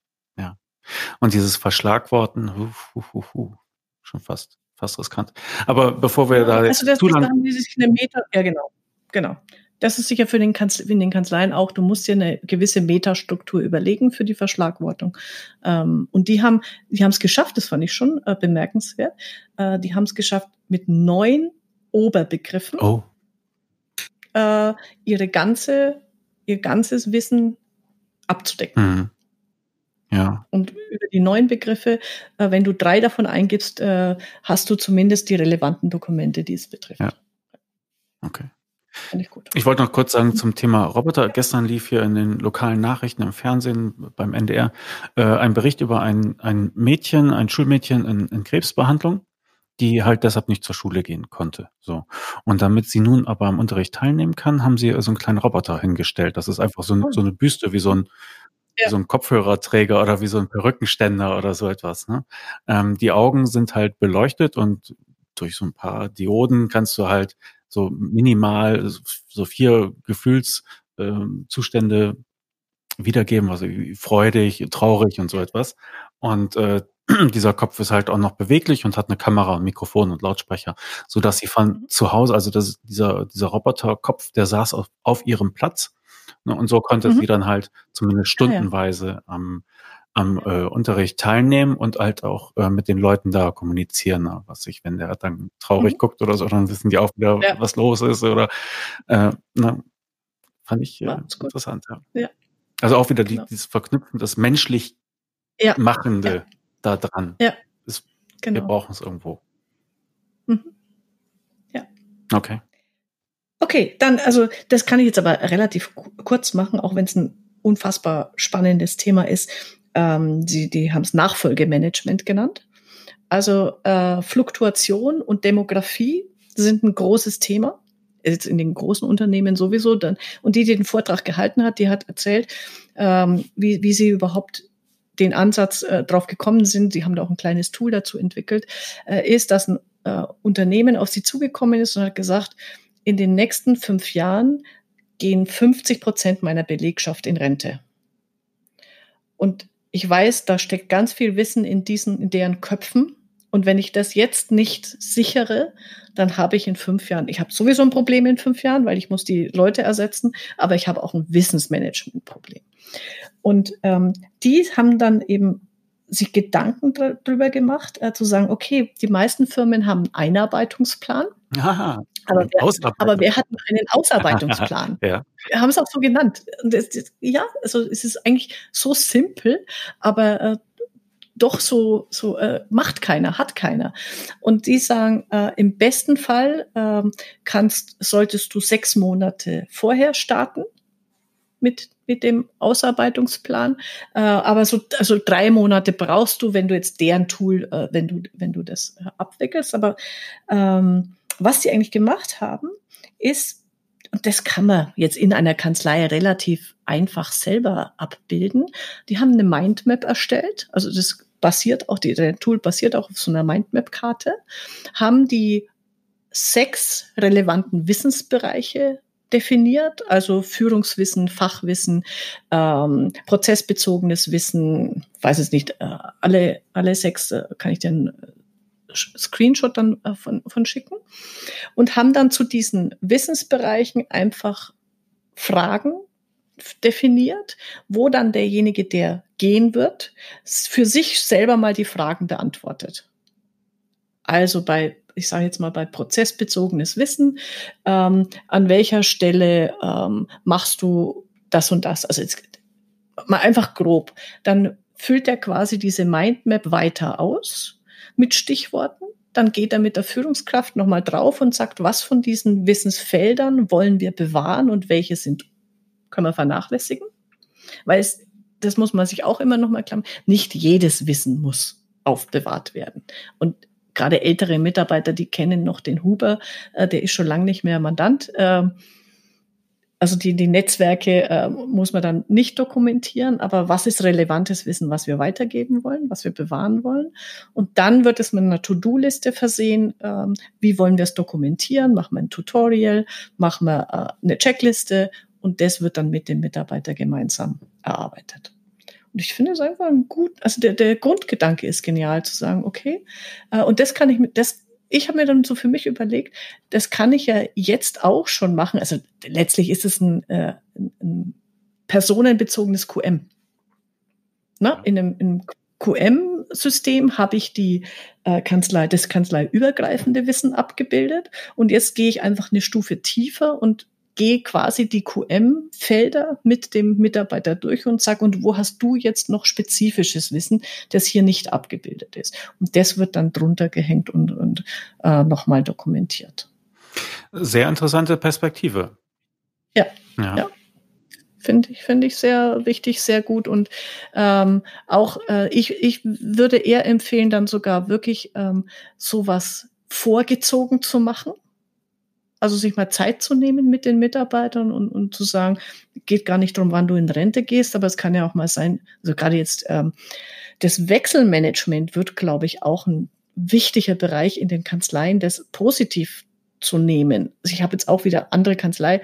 und dieses Verschlagworten, hu, hu, hu, hu, schon fast, fast riskant. Aber bevor wir da jetzt also das zu lang... haben die sich eine Meta, ja genau, genau. Das ist sicher für den, Kanzle, in den Kanzleien auch. Du musst dir eine gewisse Metastruktur überlegen für die Verschlagwortung. Ähm, und die haben, die haben es geschafft. Das fand ich schon äh, bemerkenswert. Äh, die haben es geschafft mit neun Oberbegriffen. Oh. Äh, ihre ganze, ihr ganzes Wissen abzudecken. Mhm. Ja. Und über die neuen Begriffe, äh, wenn du drei davon eingibst, äh, hast du zumindest die relevanten Dokumente, die es betrifft. Ja. Okay. Ich gut. Ich wollte noch kurz sagen zum Thema Roboter. Gestern lief hier in den lokalen Nachrichten im Fernsehen beim NDR äh, ein Bericht über ein, ein Mädchen, ein Schulmädchen in, in Krebsbehandlung, die halt deshalb nicht zur Schule gehen konnte. So. Und damit sie nun aber am Unterricht teilnehmen kann, haben sie so einen kleinen Roboter hingestellt. Das ist einfach so, ein, so eine Büste wie so ein, ja. so ein Kopfhörerträger oder wie so ein Perückenständer oder so etwas. Ne? Ähm, die Augen sind halt beleuchtet und durch so ein paar Dioden kannst du halt so minimal so vier Gefühlszustände äh, wiedergeben, also freudig, traurig und so etwas. Und äh, dieser Kopf ist halt auch noch beweglich und hat eine Kamera, Mikrofon und Lautsprecher, so dass sie von mhm. zu Hause, also das, dieser dieser Roboterkopf, der saß auf, auf ihrem Platz Ne, und so konnte mhm. sie dann halt zumindest stundenweise ah, ja. am, am äh, Unterricht teilnehmen und halt auch äh, mit den Leuten da kommunizieren. Ne? Was ich, wenn der dann traurig mhm. guckt oder so, dann wissen die auch wieder, ja. was los ist. Oder äh, ne, fand ich äh, interessant, ja. ja. Also auch wieder die, genau. dieses Verknüpfen, das menschlich Machende da dran. Ja. Ist, genau. Wir brauchen es irgendwo. Mhm. Ja. Okay. Okay, dann, also das kann ich jetzt aber relativ kurz machen, auch wenn es ein unfassbar spannendes Thema ist. Ähm, die die haben es Nachfolgemanagement genannt. Also äh, Fluktuation und Demografie sind ein großes Thema. Jetzt in den großen Unternehmen sowieso. Dann, und die, die den Vortrag gehalten hat, die hat erzählt, ähm, wie, wie sie überhaupt den Ansatz äh, drauf gekommen sind, sie haben da auch ein kleines Tool dazu entwickelt, äh, ist, dass ein äh, Unternehmen auf sie zugekommen ist und hat gesagt, in den nächsten fünf Jahren gehen 50 Prozent meiner Belegschaft in Rente. Und ich weiß, da steckt ganz viel Wissen in diesen, in deren Köpfen. Und wenn ich das jetzt nicht sichere, dann habe ich in fünf Jahren, ich habe sowieso ein Problem in fünf Jahren, weil ich muss die Leute ersetzen, aber ich habe auch ein Wissensmanagement-Problem. Und ähm, die haben dann eben sich Gedanken darüber gemacht, äh, zu sagen, okay, die meisten Firmen haben einen Einarbeitungsplan. Aha, aber, wer, aber wer hat noch einen Ausarbeitungsplan? ja. Wir haben es auch so genannt. Das, das, ja, also es ist eigentlich so simpel, aber äh, doch so, so äh, macht keiner, hat keiner. Und die sagen, äh, im besten Fall äh, kannst, solltest du sechs Monate vorher starten mit, mit dem Ausarbeitungsplan. Äh, aber so, also drei Monate brauchst du, wenn du jetzt deren Tool, äh, wenn du, wenn du das äh, abwickelst. Aber ähm, was die eigentlich gemacht haben, ist, und das kann man jetzt in einer Kanzlei relativ einfach selber abbilden. Die haben eine Mindmap erstellt. Also das basiert auch, die, der Tool basiert auch auf so einer Mindmap-Karte, haben die sechs relevanten Wissensbereiche definiert, also Führungswissen, Fachwissen, ähm, prozessbezogenes Wissen, weiß es nicht, äh, alle, alle sechs äh, kann ich dir Screenshot dann äh, von, von schicken und haben dann zu diesen Wissensbereichen einfach Fragen definiert, wo dann derjenige, der gehen wird, für sich selber mal die Fragen beantwortet. Also bei, ich sage jetzt mal bei prozessbezogenes Wissen, ähm, an welcher Stelle ähm, machst du das und das? Also jetzt mal einfach grob. Dann füllt er quasi diese Mindmap weiter aus mit Stichworten. Dann geht er mit der Führungskraft nochmal drauf und sagt, was von diesen Wissensfeldern wollen wir bewahren und welche sind, können wir vernachlässigen. Weil es, das muss man sich auch immer nochmal klar nicht jedes Wissen muss aufbewahrt werden. Und gerade ältere Mitarbeiter, die kennen noch den Huber, äh, der ist schon lange nicht mehr Mandant. Äh, also die, die Netzwerke äh, muss man dann nicht dokumentieren, aber was ist relevantes Wissen, was wir weitergeben wollen, was wir bewahren wollen? Und dann wird es mit einer To-Do-Liste versehen. Ähm, wie wollen wir es dokumentieren? Machen wir ein Tutorial, machen wir äh, eine Checkliste und das wird dann mit dem Mitarbeiter gemeinsam erarbeitet. Und ich finde es einfach ein gut, also der, der Grundgedanke ist genial zu sagen, okay, äh, und das kann ich mit, das ich habe mir dann so für mich überlegt, das kann ich ja jetzt auch schon machen. Also letztlich ist es ein, äh, ein personenbezogenes QM. Na, in einem, in einem QM-System habe ich die äh, Kanzlei, das kanzleiübergreifende Wissen abgebildet und jetzt gehe ich einfach eine Stufe tiefer und gehe quasi die QM-Felder mit dem Mitarbeiter durch und sage, und wo hast du jetzt noch spezifisches Wissen, das hier nicht abgebildet ist? Und das wird dann drunter gehängt und, und äh, nochmal dokumentiert. Sehr interessante Perspektive. Ja, ja. ja. Finde ich, finde ich sehr wichtig, sehr gut. Und ähm, auch äh, ich, ich würde eher empfehlen, dann sogar wirklich ähm, sowas vorgezogen zu machen also sich mal Zeit zu nehmen mit den Mitarbeitern und, und zu sagen, geht gar nicht darum, wann du in Rente gehst, aber es kann ja auch mal sein, also gerade jetzt ähm, das Wechselmanagement wird, glaube ich, auch ein wichtiger Bereich in den Kanzleien, das positiv zu nehmen. Also ich habe jetzt auch wieder andere Kanzlei.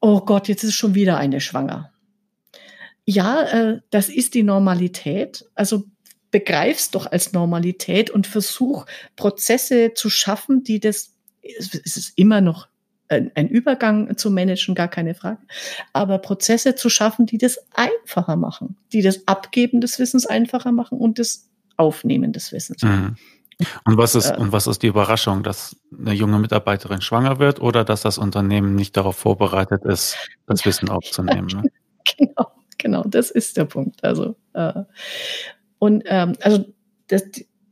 Oh Gott, jetzt ist schon wieder eine schwanger. Ja, äh, das ist die Normalität. Also begreif's doch als Normalität und versuch Prozesse zu schaffen, die das es ist immer noch ein Übergang zu managen, gar keine Frage. Aber Prozesse zu schaffen, die das einfacher machen, die das Abgeben des Wissens einfacher machen und das Aufnehmen des Wissens. Mhm. Und was ist, äh, und was ist die Überraschung, dass eine junge Mitarbeiterin schwanger wird oder dass das Unternehmen nicht darauf vorbereitet ist, das Wissen aufzunehmen? Ne? genau, genau, das ist der Punkt. Also, äh, und ähm, also das,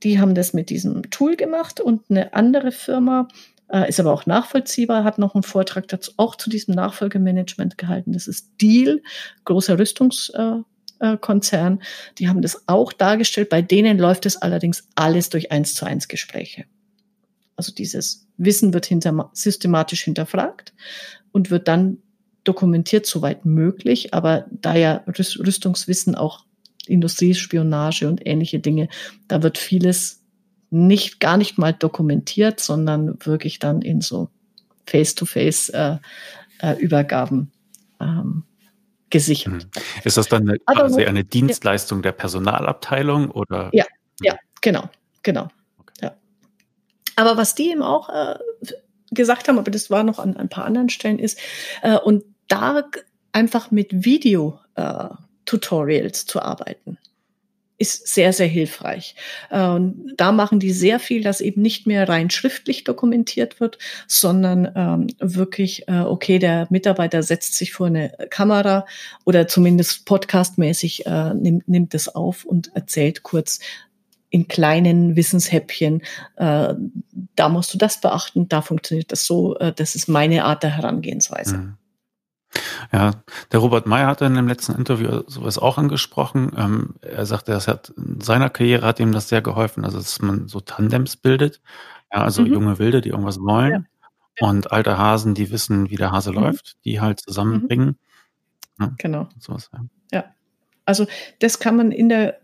die haben das mit diesem Tool gemacht und eine andere Firma ist aber auch nachvollziehbar, hat noch einen Vortrag dazu, auch zu diesem Nachfolgemanagement gehalten. Das ist Deal, großer Rüstungskonzern. Äh, äh, Die haben das auch dargestellt. Bei denen läuft es allerdings alles durch eins zu eins Gespräche. Also dieses Wissen wird hinter, systematisch hinterfragt und wird dann dokumentiert, soweit möglich. Aber da ja Rüstungswissen auch Industriespionage und ähnliche Dinge, da wird vieles nicht gar nicht mal dokumentiert, sondern wirklich dann in so Face-to-Face äh, äh, Übergaben ähm, gesichert. Mhm. Ist das dann eine, quasi eine Dienstleistung ja. der Personalabteilung oder? Ja, ja, genau, genau. Okay. Ja. Aber was die eben auch äh, gesagt haben, aber das war noch an, ein paar anderen Stellen ist, äh, und da einfach mit Video-Tutorials äh, zu arbeiten ist sehr, sehr hilfreich. Ähm, da machen die sehr viel, dass eben nicht mehr rein schriftlich dokumentiert wird, sondern ähm, wirklich, äh, okay, der Mitarbeiter setzt sich vor eine Kamera oder zumindest podcastmäßig äh, nimmt, nimmt es auf und erzählt kurz, in kleinen Wissenshäppchen. Äh, da musst du das beachten, da funktioniert das so. Das ist meine Art der Herangehensweise. Mhm. Ja, der Robert Meyer hat in dem letzten Interview sowas auch angesprochen. Ähm, er sagte, das hat in seiner Karriere hat ihm das sehr geholfen, also dass man so Tandems bildet. Ja, also mhm. junge Wilde, die irgendwas wollen. Ja. Und alte Hasen, die wissen, wie der Hase mhm. läuft, die halt zusammenbringen. Mhm. Ja, genau. Sowas, ja. ja. Also das kann man in der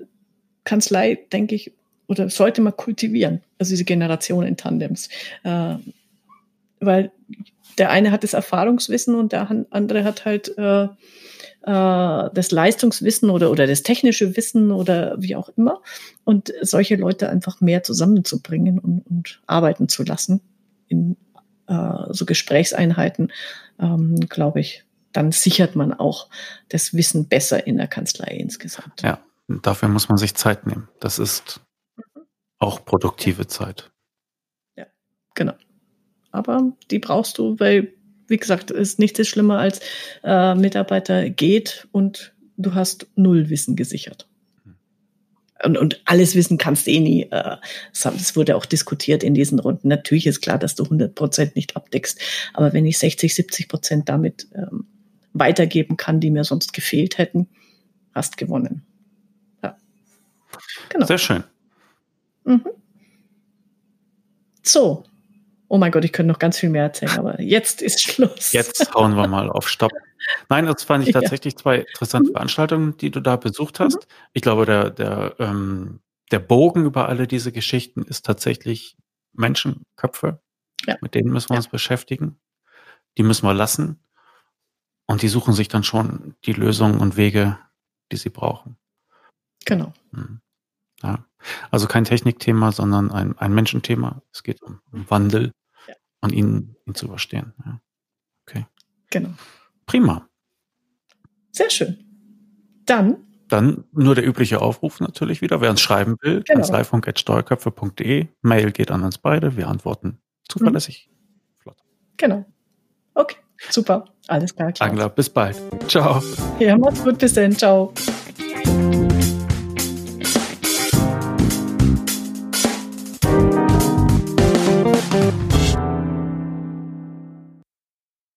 Kanzlei, denke ich, oder sollte man kultivieren, also diese Generation in Tandems. Äh, weil der eine hat das Erfahrungswissen und der andere hat halt äh, äh, das Leistungswissen oder, oder das technische Wissen oder wie auch immer. Und solche Leute einfach mehr zusammenzubringen und, und arbeiten zu lassen in äh, so Gesprächseinheiten, ähm, glaube ich, dann sichert man auch das Wissen besser in der Kanzlei insgesamt. Ja, dafür muss man sich Zeit nehmen. Das ist auch produktive Zeit. Ja, genau. Aber die brauchst du, weil, wie gesagt, ist nichts schlimmer als äh, Mitarbeiter geht und du hast null Wissen gesichert. Und, und alles wissen kannst eh nie. Äh, das wurde auch diskutiert in diesen Runden. Natürlich ist klar, dass du 100 Prozent nicht abdeckst. Aber wenn ich 60, 70 Prozent damit ähm, weitergeben kann, die mir sonst gefehlt hätten, hast gewonnen. Ja. Genau. Sehr schön. Mhm. So. Oh mein Gott, ich könnte noch ganz viel mehr erzählen, aber jetzt ist Schluss. Jetzt hauen wir mal auf Stopp. Nein, das fand ich tatsächlich ja. zwei interessante mhm. Veranstaltungen, die du da besucht hast. Mhm. Ich glaube, der, der, ähm, der Bogen über alle diese Geschichten ist tatsächlich Menschenköpfe. Ja. Mit denen müssen wir ja. uns beschäftigen. Die müssen wir lassen. Und die suchen sich dann schon die Lösungen und Wege, die sie brauchen. Genau. Mhm. Ja. Also kein Technikthema, sondern ein, ein Menschenthema. Es geht um, um Wandel. Und ihn, ihn zu überstehen. Ja. Okay. Genau. Prima. Sehr schön. Dann. Dann nur der übliche Aufruf natürlich wieder. Wer uns schreiben will, genau. kanzleifunk.steuerköpfe.de. Mail geht an uns beide. Wir antworten zuverlässig. Mhm. Flott. Genau. Okay. Super. Alles klar. Klaus. Angler, bis bald. Ciao. Ja, macht's gut. Bis dann. Ciao.